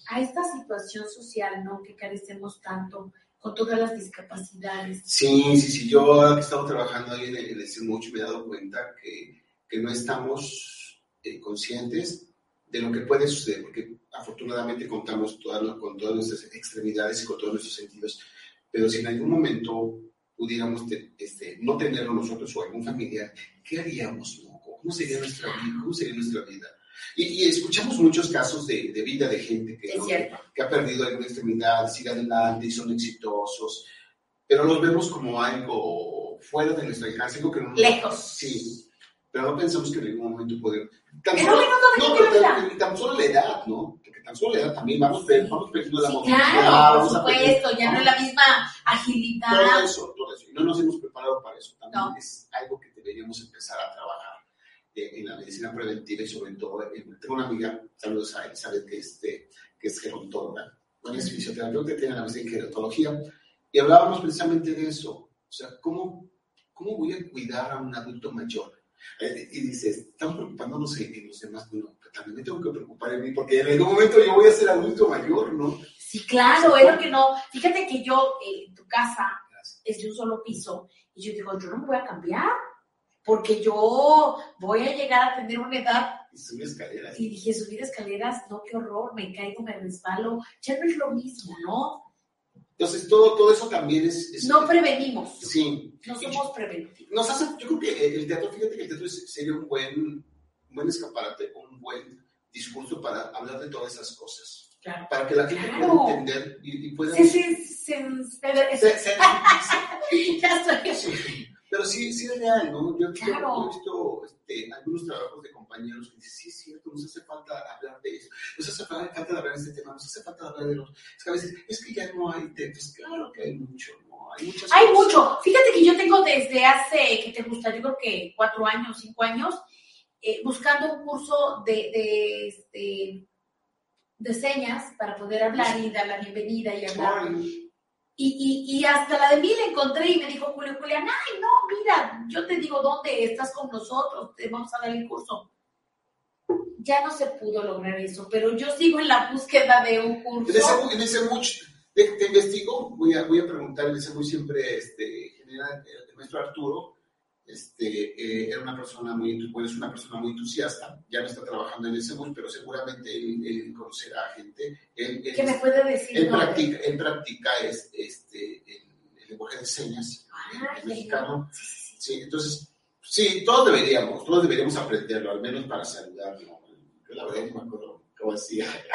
[SPEAKER 1] a esta situación social, ¿no? Que carecemos tanto con todas las discapacidades.
[SPEAKER 2] Sí, sí, sí. Yo he estado trabajando ahí en el, en el mucho me he dado cuenta que, que no estamos eh, conscientes de lo que puede suceder, porque afortunadamente contamos con todas nuestras extremidades y con todos nuestros sentidos, pero si en algún momento pudiéramos este, no tenerlo nosotros o algún familiar, ¿qué haríamos? No? ¿Cómo sería nuestra vida? ¿Cómo sería nuestra vida? Y, escuchamos muchos casos de, de, vida de gente que, que ha perdido alguna extremidad, sigue adelante y son exitosos, pero los vemos como algo fuera de nuestra alcance, algo que no
[SPEAKER 1] Lejos.
[SPEAKER 2] Sí, pero no pensamos que en algún momento podemos.
[SPEAKER 1] Tan solo, no,
[SPEAKER 2] pero tan, solo la edad, ¿no? Porque tan solo la edad también vamos, vamos perdiendo la
[SPEAKER 1] sí, movilidad. Claro, por supuesto, ya no es la misma agilidad.
[SPEAKER 2] Todo eso, todo eso. Y no nos hemos preparado para eso. También es algo que deberíamos empezar a trabajar eh, en la medicina preventiva y sobre todo, eh, tengo una amiga, saludos a Elizabeth, que, este, que es gerontóloga, bueno, es fisioterapeuta, tiene la maestría en gerontología, y hablábamos precisamente de eso. O sea, ¿cómo, cómo voy a cuidar a un adulto mayor? Eh, y dices, están preocupándonos en los demás, bueno, también me tengo que preocupar en mí, porque en algún momento yo voy a ser adulto mayor, ¿no?
[SPEAKER 1] Sí, claro, es lo que no. Fíjate que yo, en tu casa, es de un solo piso, y yo digo, yo no me voy a cambiar porque yo voy a llegar a tener una edad.
[SPEAKER 2] Y subir escaleras.
[SPEAKER 1] Y dije, subir escaleras, no, qué horror, me caigo, me resbalo. Ya no es lo mismo, ¿no?
[SPEAKER 2] Entonces, todo, todo eso también es...
[SPEAKER 1] no prevenimos.
[SPEAKER 2] Sí.
[SPEAKER 1] No somos preventivos.
[SPEAKER 2] Nos hace, yo creo que el teatro, fíjate que el teatro sería un buen, un buen escaparate, un buen discurso para hablar de todas esas cosas.
[SPEAKER 1] Claro.
[SPEAKER 2] Para que la gente pueda entender y, pueda...
[SPEAKER 1] Sí, sí, sí. (laughs) ya estoy.
[SPEAKER 2] Pero sí, sí es real, ¿no? Yo, he visto este, algunos trabajos de compañeros que dicen, sí es cierto, nos hace falta hablar de eso, nos hace falta hablar de este tema, nos hace falta hablar de los... Es que a veces, es que ya no hay textos, claro que hay mucho, ¿no? Hay muchas
[SPEAKER 1] Hay mucho. Fíjate que yo tengo desde hace, que te gusta? Yo creo que cuatro años, cinco años, eh, buscando un curso de, de, este, de señas para poder hablar y dar la bienvenida y hablar. Y, y, hasta la de mí la encontré y me dijo Julio Julián, ay, no, mira, yo te digo dónde estás con nosotros, te vamos a dar el curso. Ya no se pudo lograr eso, pero yo sigo en la búsqueda de un curso.
[SPEAKER 2] En ese, mucho, te, investigo, voy a, voy a preguntar, en ese muy siempre, este, general, el maestro Arturo, este, eh, era una persona muy, bueno, es una persona muy entusiasta, ya no está trabajando en ese bus, pero seguramente él, conocerá a gente. Él,
[SPEAKER 1] ¿Qué me puede decir?
[SPEAKER 2] Él practica, él practica este, el, lenguaje de señas ah, mexicano. Sí, entonces, sí, todos deberíamos, todos deberíamos aprenderlo, al menos para saludarlo. Yo la verdad no me acuerdo cómo decía. (laughs) (laughs)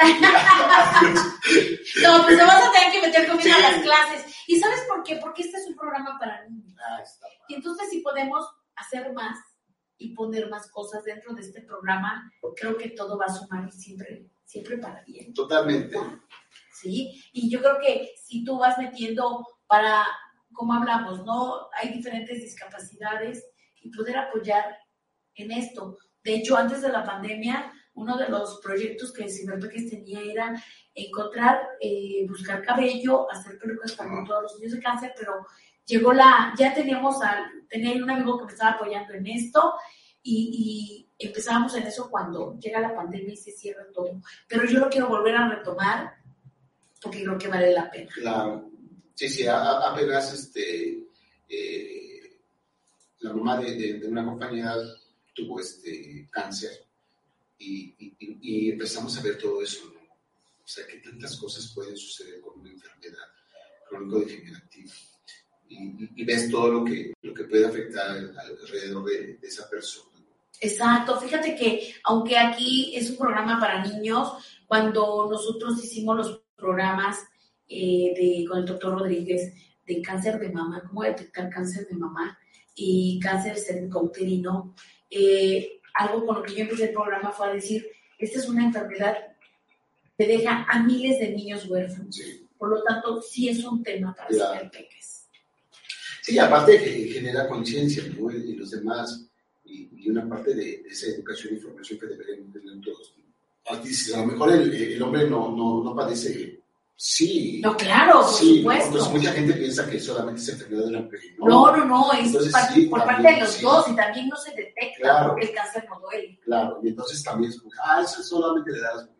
[SPEAKER 1] no, pues te vas a tener que meter conmigo a las clases. ¿Y sabes por qué? Porque este es un programa para niños.
[SPEAKER 2] Ah, está
[SPEAKER 1] y entonces si podemos hacer más y poner más cosas dentro de este programa, creo que todo va a sumar y siempre, siempre para bien.
[SPEAKER 2] Totalmente.
[SPEAKER 1] Sí, y yo creo que si tú vas metiendo para, como hablamos, ¿no? Hay diferentes discapacidades y poder apoyar en esto. De hecho, antes de la pandemia, uno de los proyectos que Ciberpeques tenía era encontrar, eh, buscar cabello, hacer pelucas para todos los niños de cáncer, pero llegó la, ya teníamos al, tenía un amigo que me estaba apoyando en esto y, empezábamos en eso cuando llega la pandemia y se cierra todo. Pero yo lo quiero volver a retomar porque creo que vale la pena.
[SPEAKER 2] Claro. Sí, sí, apenas este, eh, la mamá de, una compañera tuvo este cáncer y, empezamos a ver todo eso. O sea, que tantas cosas pueden suceder con una enfermedad crónico-degenerativa y, ves todo lo que, lo que puede afectar alrededor de, esa persona.
[SPEAKER 1] Exacto, fíjate que aunque aquí es un programa para niños, cuando nosotros hicimos los programas eh, de, con el doctor Rodríguez de cáncer de mama, cómo detectar cáncer de mama y cáncer cervicouterino, eh, algo con lo que yo empecé el programa fue a decir, esta es una enfermedad que deja a miles de niños huérfanos. Por lo tanto, sí es un tema para claro. peques.
[SPEAKER 2] Sí, aparte que genera conciencia ¿no? en, los demás y, una parte de, esa educación e información que deberíamos tener todos. A lo mejor el, hombre no, no, no, padece. Sí.
[SPEAKER 1] No, claro, por sí, supuesto.
[SPEAKER 2] Entonces mucha gente piensa que solamente es enfermedad de la mujer.
[SPEAKER 1] No, no, no, es por parte de los dos y también no se detecta porque el cáncer no duele.
[SPEAKER 2] Claro, y entonces también es ah, eso solamente le da las No,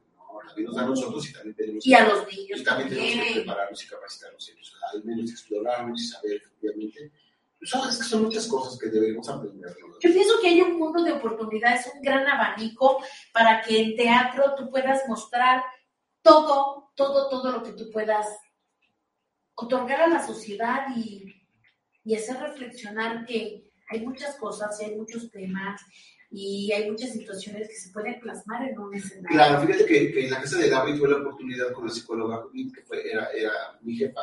[SPEAKER 2] también a nosotros y también tenemos
[SPEAKER 1] y a los niños.
[SPEAKER 2] Y también, tenemos que prepararnos y capacitarnos ellos hay menos explorarnos y saber efectivamente. Pues, es que son muchas cosas que debemos aprender.
[SPEAKER 1] Yo pienso que hay un mundo de oportunidades, un gran abanico para que en teatro tú puedas mostrar todo, todo, todo lo que tú puedas otorgar a la sociedad y, y hacer reflexionar que hay muchas cosas, hay muchos temas y hay muchas situaciones que se pueden plasmar en un escenario.
[SPEAKER 2] Claro, fíjate que, que en la casa de David tuve la oportunidad con la psicóloga que fue, era, era mi jefa,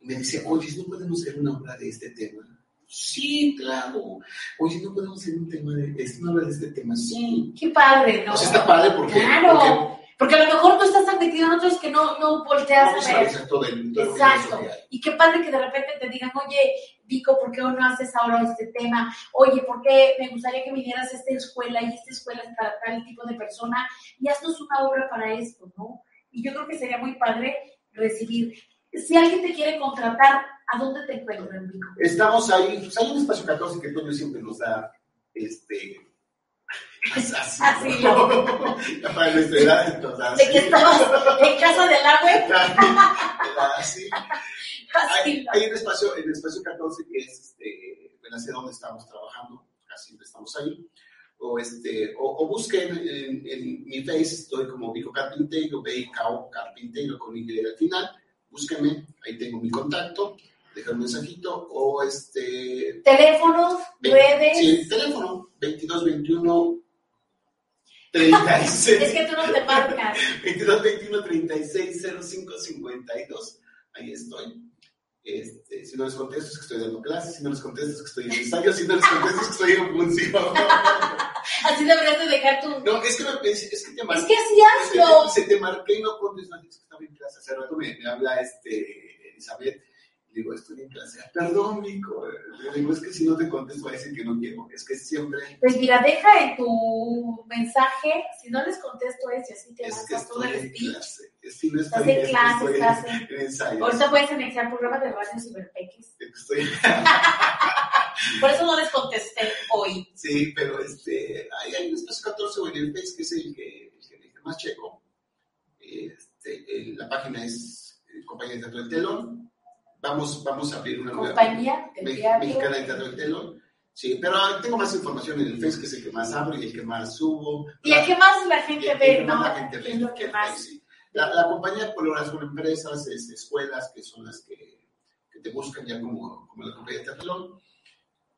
[SPEAKER 2] y me decía, oye, ¿no podemos hacer una obra de este tema? Sí, claro. Oye, ¿no podemos hacer un tema de, una obra de este tema? Sí.
[SPEAKER 1] Qué padre, ¿no?
[SPEAKER 2] O sea, está padre porque...
[SPEAKER 1] Claro.
[SPEAKER 2] porque
[SPEAKER 1] Porque a lo mejor tú estás tan metido en otros que no, no volteas a ver. Exacto. Y qué padre que de repente te digan, oye, Vico, ¿por qué no haces ahora este tema? Oye, ¿por qué me gustaría que vinieras a esta escuela y esta escuela es para tal tipo de persona? Y haznos una obra para esto, ¿no? Y yo creo que sería muy padre recibir. Si alguien te quiere contratar, ¿a dónde te encuentran, Vico?
[SPEAKER 2] Estamos ahí, pues hay un espacio 14 que Toño siempre nos da, este, así,
[SPEAKER 1] Así, (laughs)
[SPEAKER 2] ¿no? para nuestra edad, entonces,
[SPEAKER 1] De que estabas en casa del agua,
[SPEAKER 2] así. (laughs)
[SPEAKER 1] así,
[SPEAKER 2] Hay, hay un espacio, el espacio 14 que es, este, bueno, hacia donde estamos trabajando, casi estamos ahí. O, este, o, o busquen en, en mi face, estoy como Vico Carpintero, B-I-K-O Carpintero con Y al final. Búsquenme, ahí tengo mi contacto, dejar un mensajito. O este,
[SPEAKER 1] teléfonos,
[SPEAKER 2] Ve-
[SPEAKER 1] redes.
[SPEAKER 2] Sí, teléfono 2221 36
[SPEAKER 1] Es que tú no te marcas.
[SPEAKER 2] 2221 36 05 52. Ahí estoy. Este, si no les contesto es que estoy dando clases, si no les contesto es que estoy en ensayo, si no les contesto es que estoy en función. (laughs)
[SPEAKER 1] Así deberías de dejar tu...
[SPEAKER 2] No, es que, me, es, es que te
[SPEAKER 1] Es
[SPEAKER 2] marqué.
[SPEAKER 1] que así hazlo.
[SPEAKER 2] Se te marqué y no contestas, es que estaba en clase. Hace rato me, me habla este, Elizabeth. Digo, estoy en clase. Perdón, Nico. Le digo, es que si no te contesto, va a decir que no quiero. Es que siempre
[SPEAKER 1] Pues mira, deja en tu mensaje, si no les contesto es y así te
[SPEAKER 2] es que
[SPEAKER 1] lanzas todo el speech.
[SPEAKER 2] clase. Si no
[SPEAKER 1] Estás
[SPEAKER 2] estoy,
[SPEAKER 1] en clase,
[SPEAKER 2] estoy
[SPEAKER 1] estás en...
[SPEAKER 2] en ensayo.
[SPEAKER 1] Ahorita puedes anexar programa de radio Ciberpeques.
[SPEAKER 2] Estoy, (laughs)
[SPEAKER 1] Por eso no les contesté hoy.
[SPEAKER 2] sí, pero este, hay, hay un espacio 14 o en el Face que es el que, el que, más checo. Este, la página es eh, Compañía de Teatro del Telón. Vamos, vamos a abrir una nueva
[SPEAKER 1] Compañía de
[SPEAKER 2] Me-
[SPEAKER 1] teatro.
[SPEAKER 2] Mexicana de Teatro Telón. Sí, pero tengo más información en el Face, que es el que más abro y el que más subo.
[SPEAKER 1] Y a qué más la gente
[SPEAKER 2] el
[SPEAKER 1] ve,
[SPEAKER 2] que
[SPEAKER 1] ¿no?
[SPEAKER 2] la gente ve,
[SPEAKER 1] Es lo que
[SPEAKER 2] el
[SPEAKER 1] más.
[SPEAKER 2] Sí. La, la compañía por ahora son empresas, es, escuelas que son las que, que te buscan ya como, como la compañía de Teatrón.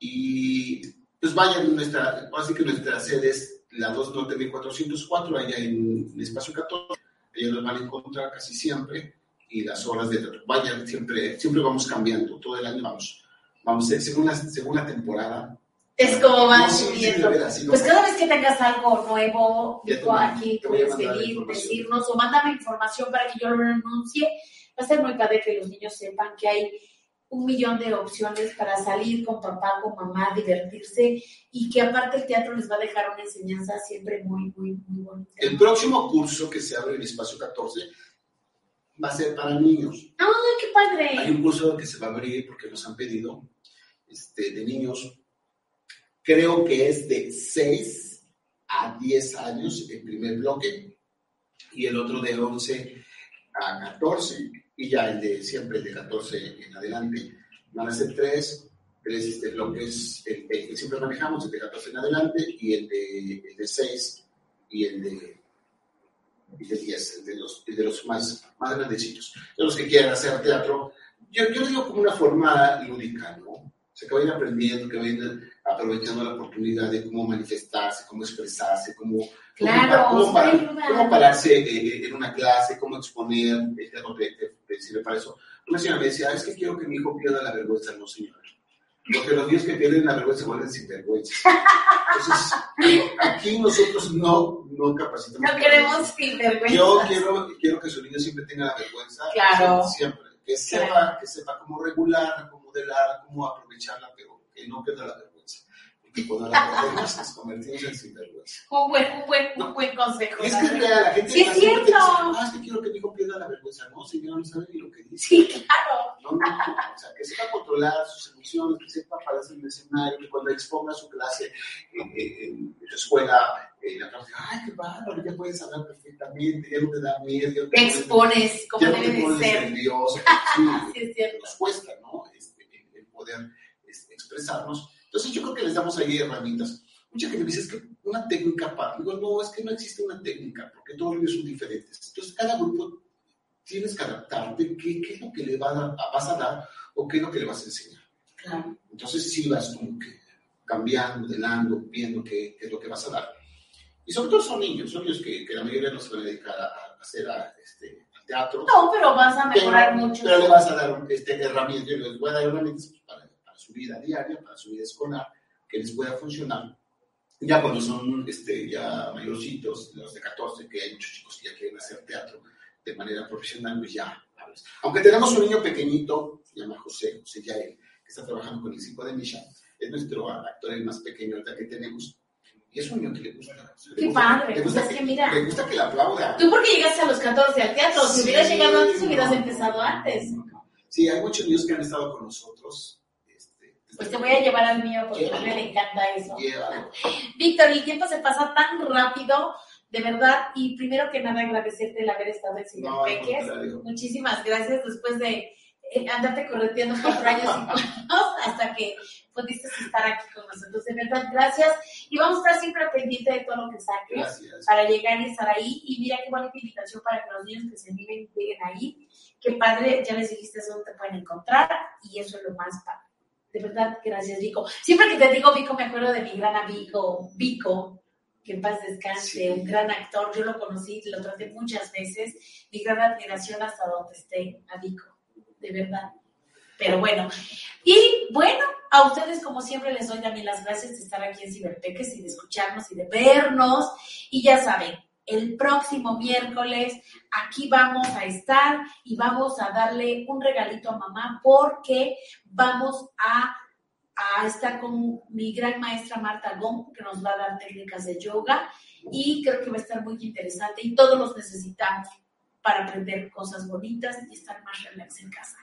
[SPEAKER 2] Y pues vayan, nuestra, así que nuestra sede es la 2 Norte 1404, allá en el espacio 14. Ellos nos van a encontrar casi siempre. Y las horas de teatro. Vayan, siempre, siempre vamos cambiando, todo el año vamos. Vamos, según la, según la temporada.
[SPEAKER 1] Es como van subiendo.
[SPEAKER 2] no.
[SPEAKER 1] Pues cada vez que tengas algo nuevo,
[SPEAKER 2] te
[SPEAKER 1] aquí
[SPEAKER 2] te
[SPEAKER 1] puedes venir, decirnos o mándame información para que yo lo anuncie. Va a ser muy padre que los niños sepan que hay un millón de opciones para salir con papá, con mamá, divertirse y que aparte el teatro les va a dejar una enseñanza siempre muy, muy, muy bonita.
[SPEAKER 2] El próximo curso que se abre en espacio 14 va a ser para niños.
[SPEAKER 1] ¡Ay, qué
[SPEAKER 2] Hay
[SPEAKER 1] padre!
[SPEAKER 2] un curso que se va a abrir porque nos han pedido este, de niños. Creo que es de 6 a 10 años el primer bloque y el otro de 11 a 14 y ya el de siempre el de 14 en adelante. Van a ser tres, tres este, bloques, el, el que siempre manejamos, el de 14 en adelante y el de, el de 6 y el de, y de 10, el de los, de los más, más grandecitos. De los que quieran hacer teatro, yo, yo digo como una forma lúdica, ¿no? O sea, que vayan aprendiendo, que vayan aprovechando la oportunidad de cómo manifestarse, cómo expresarse, cómo,
[SPEAKER 1] Claro,
[SPEAKER 2] cómo, parar-
[SPEAKER 1] ayuda.
[SPEAKER 2] cómo pararse eh, en una clase, cómo exponer, el teatro te, te- te sirve para eso. Una señora me decía, "Ah, es que quiero que mi hijo pierda la vergüenza, no señor. Porque los niños que pierden la vergüenza se vuelven sinvergüenza. Entonces, aquí nosotros no, no capacitamos.
[SPEAKER 1] No queremos sinvergüenza.
[SPEAKER 2] Yo quiero, quiero que su niño siempre tenga la vergüenza.
[SPEAKER 1] Claro.
[SPEAKER 2] Siempre. Que sepa,
[SPEAKER 1] Claro.
[SPEAKER 2] que sepa cómo regularla, cómo modelarla, cómo aprovecharla, pero que no pierda la vergüenza. Porque cuando la perdemos nos convertimos en sinvergüenza. (laughs)
[SPEAKER 1] Un buen, un buen, un buen consejo.
[SPEAKER 2] Y es
[SPEAKER 1] la
[SPEAKER 2] que la gente
[SPEAKER 1] Sí, es
[SPEAKER 2] la
[SPEAKER 1] cierto.
[SPEAKER 2] dice, ah, es que quiero que mi hijo pierda la vergüenza. No, señor, no sabe ni lo que dice.
[SPEAKER 1] Sí, claro.
[SPEAKER 2] No, no, o sea, que sepa controlar sus emociones, que sepa pararse en el escenario, que cuando exponga su clase en, en- en su escuela, eh, la clase, ay, qué bárbaro, ya puedes hablar perfectamente, ya no te da miedo.
[SPEAKER 1] Te expones como debe de
[SPEAKER 2] pones
[SPEAKER 1] ser.
[SPEAKER 2] nervioso. (laughs)
[SPEAKER 1] Sí,
[SPEAKER 2] Sí,
[SPEAKER 1] es cierto.
[SPEAKER 2] nos cuesta, ¿no? Este, el- el poder este, expresarnos. Entonces, yo creo que les damos ahí herramientas. Mucha gente me dice, es que una técnica para. Digo, no, es que no existe una técnica, porque todos los niños son diferentes. Entonces, cada grupo tienes que adaptarte, qué, qué es lo que le va a vas a dar o qué es lo que le vas a enseñar.
[SPEAKER 1] Claro.
[SPEAKER 2] Entonces sí vas como que cambiando, modelando, viendo qué, qué, es lo que vas a dar. Y sobre todo son niños, son niños que, que la mayoría no se van a dedicar a, a hacer a, este, al teatro.
[SPEAKER 1] No, pero vas a mejorar
[SPEAKER 2] pero,
[SPEAKER 1] mucho.
[SPEAKER 2] Pero le vas a dar este, herramientas, yo les voy a dar herramientas pues, para, su vida diaria, para su vida escolar, que les pueda funcionar. Ya cuando son este, ya mayorcitos, los de 14, que hay muchos chicos que ya quieren hacer teatro de manera profesional, pues ya. Aunque tenemos un niño pequeñito, se llama José, José Yael, que está trabajando con el circo de Misha, es nuestro actor el más pequeño ahorita que tenemos. Y es un niño que le gusta.
[SPEAKER 1] Qué padre,
[SPEAKER 2] le gusta
[SPEAKER 1] pues
[SPEAKER 2] que,
[SPEAKER 1] es que mira.
[SPEAKER 2] Le gusta que la aplauda.
[SPEAKER 1] Tú porque llegaste a los 14 al teatro, si
[SPEAKER 2] Sí,
[SPEAKER 1] hubieras llegado antes
[SPEAKER 2] no.
[SPEAKER 1] hubieras empezado antes.
[SPEAKER 2] Sí, hay muchos niños que han estado con nosotros.
[SPEAKER 1] Pues te voy a llevar al mío porque a mí le encanta eso.
[SPEAKER 2] Llévalo.
[SPEAKER 1] Víctor, el tiempo se pasa tan rápido, de verdad, y primero que nada agradecerte el haber estado en
[SPEAKER 2] No,
[SPEAKER 1] Ciberpeques.
[SPEAKER 2] contrario.
[SPEAKER 1] Muchísimas gracias después de eh, andarte correteando cuatro años y (laughs) cuatro hasta que pudiste estar aquí con nosotros. De verdad, gracias. Y vamos a estar siempre pendiente de todo lo que saques
[SPEAKER 2] Gracias.
[SPEAKER 1] para llegar y estar ahí. Y mira qué bonita invitación para que los niños que se animen lleguen ahí. Qué padre, ya les dijiste dónde te pueden encontrar y eso es lo más padre. De verdad, gracias, Vico. Siempre que te digo Vico, me acuerdo de mi gran amigo Vico, que en paz descanse,
[SPEAKER 2] Sí.
[SPEAKER 1] un gran actor. Yo lo conocí, lo traté muchas veces. Mi gran admiración hasta donde esté a Vico, de verdad. Pero bueno, y bueno, a ustedes como siempre les doy también las gracias de estar aquí en Ciberpeques y de escucharnos y de vernos. Y ya saben, el próximo miércoles aquí vamos a estar y vamos a darle un regalito a mamá porque vamos a, a estar con mi gran maestra Marta Gom, que nos va a dar técnicas de yoga y creo que va a estar muy interesante y todos los necesitamos para aprender cosas bonitas y estar más relax en casa.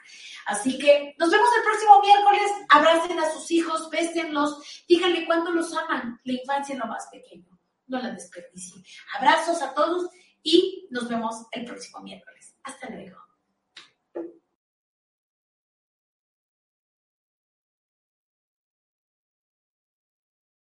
[SPEAKER 1] Así que nos vemos el próximo miércoles. Abracen a sus hijos, bésenlos, díganle cuánto los aman. La infancia es lo más pequeño. No la desperdicien. Abrazos a todos y nos vemos el próximo miércoles. Hasta luego.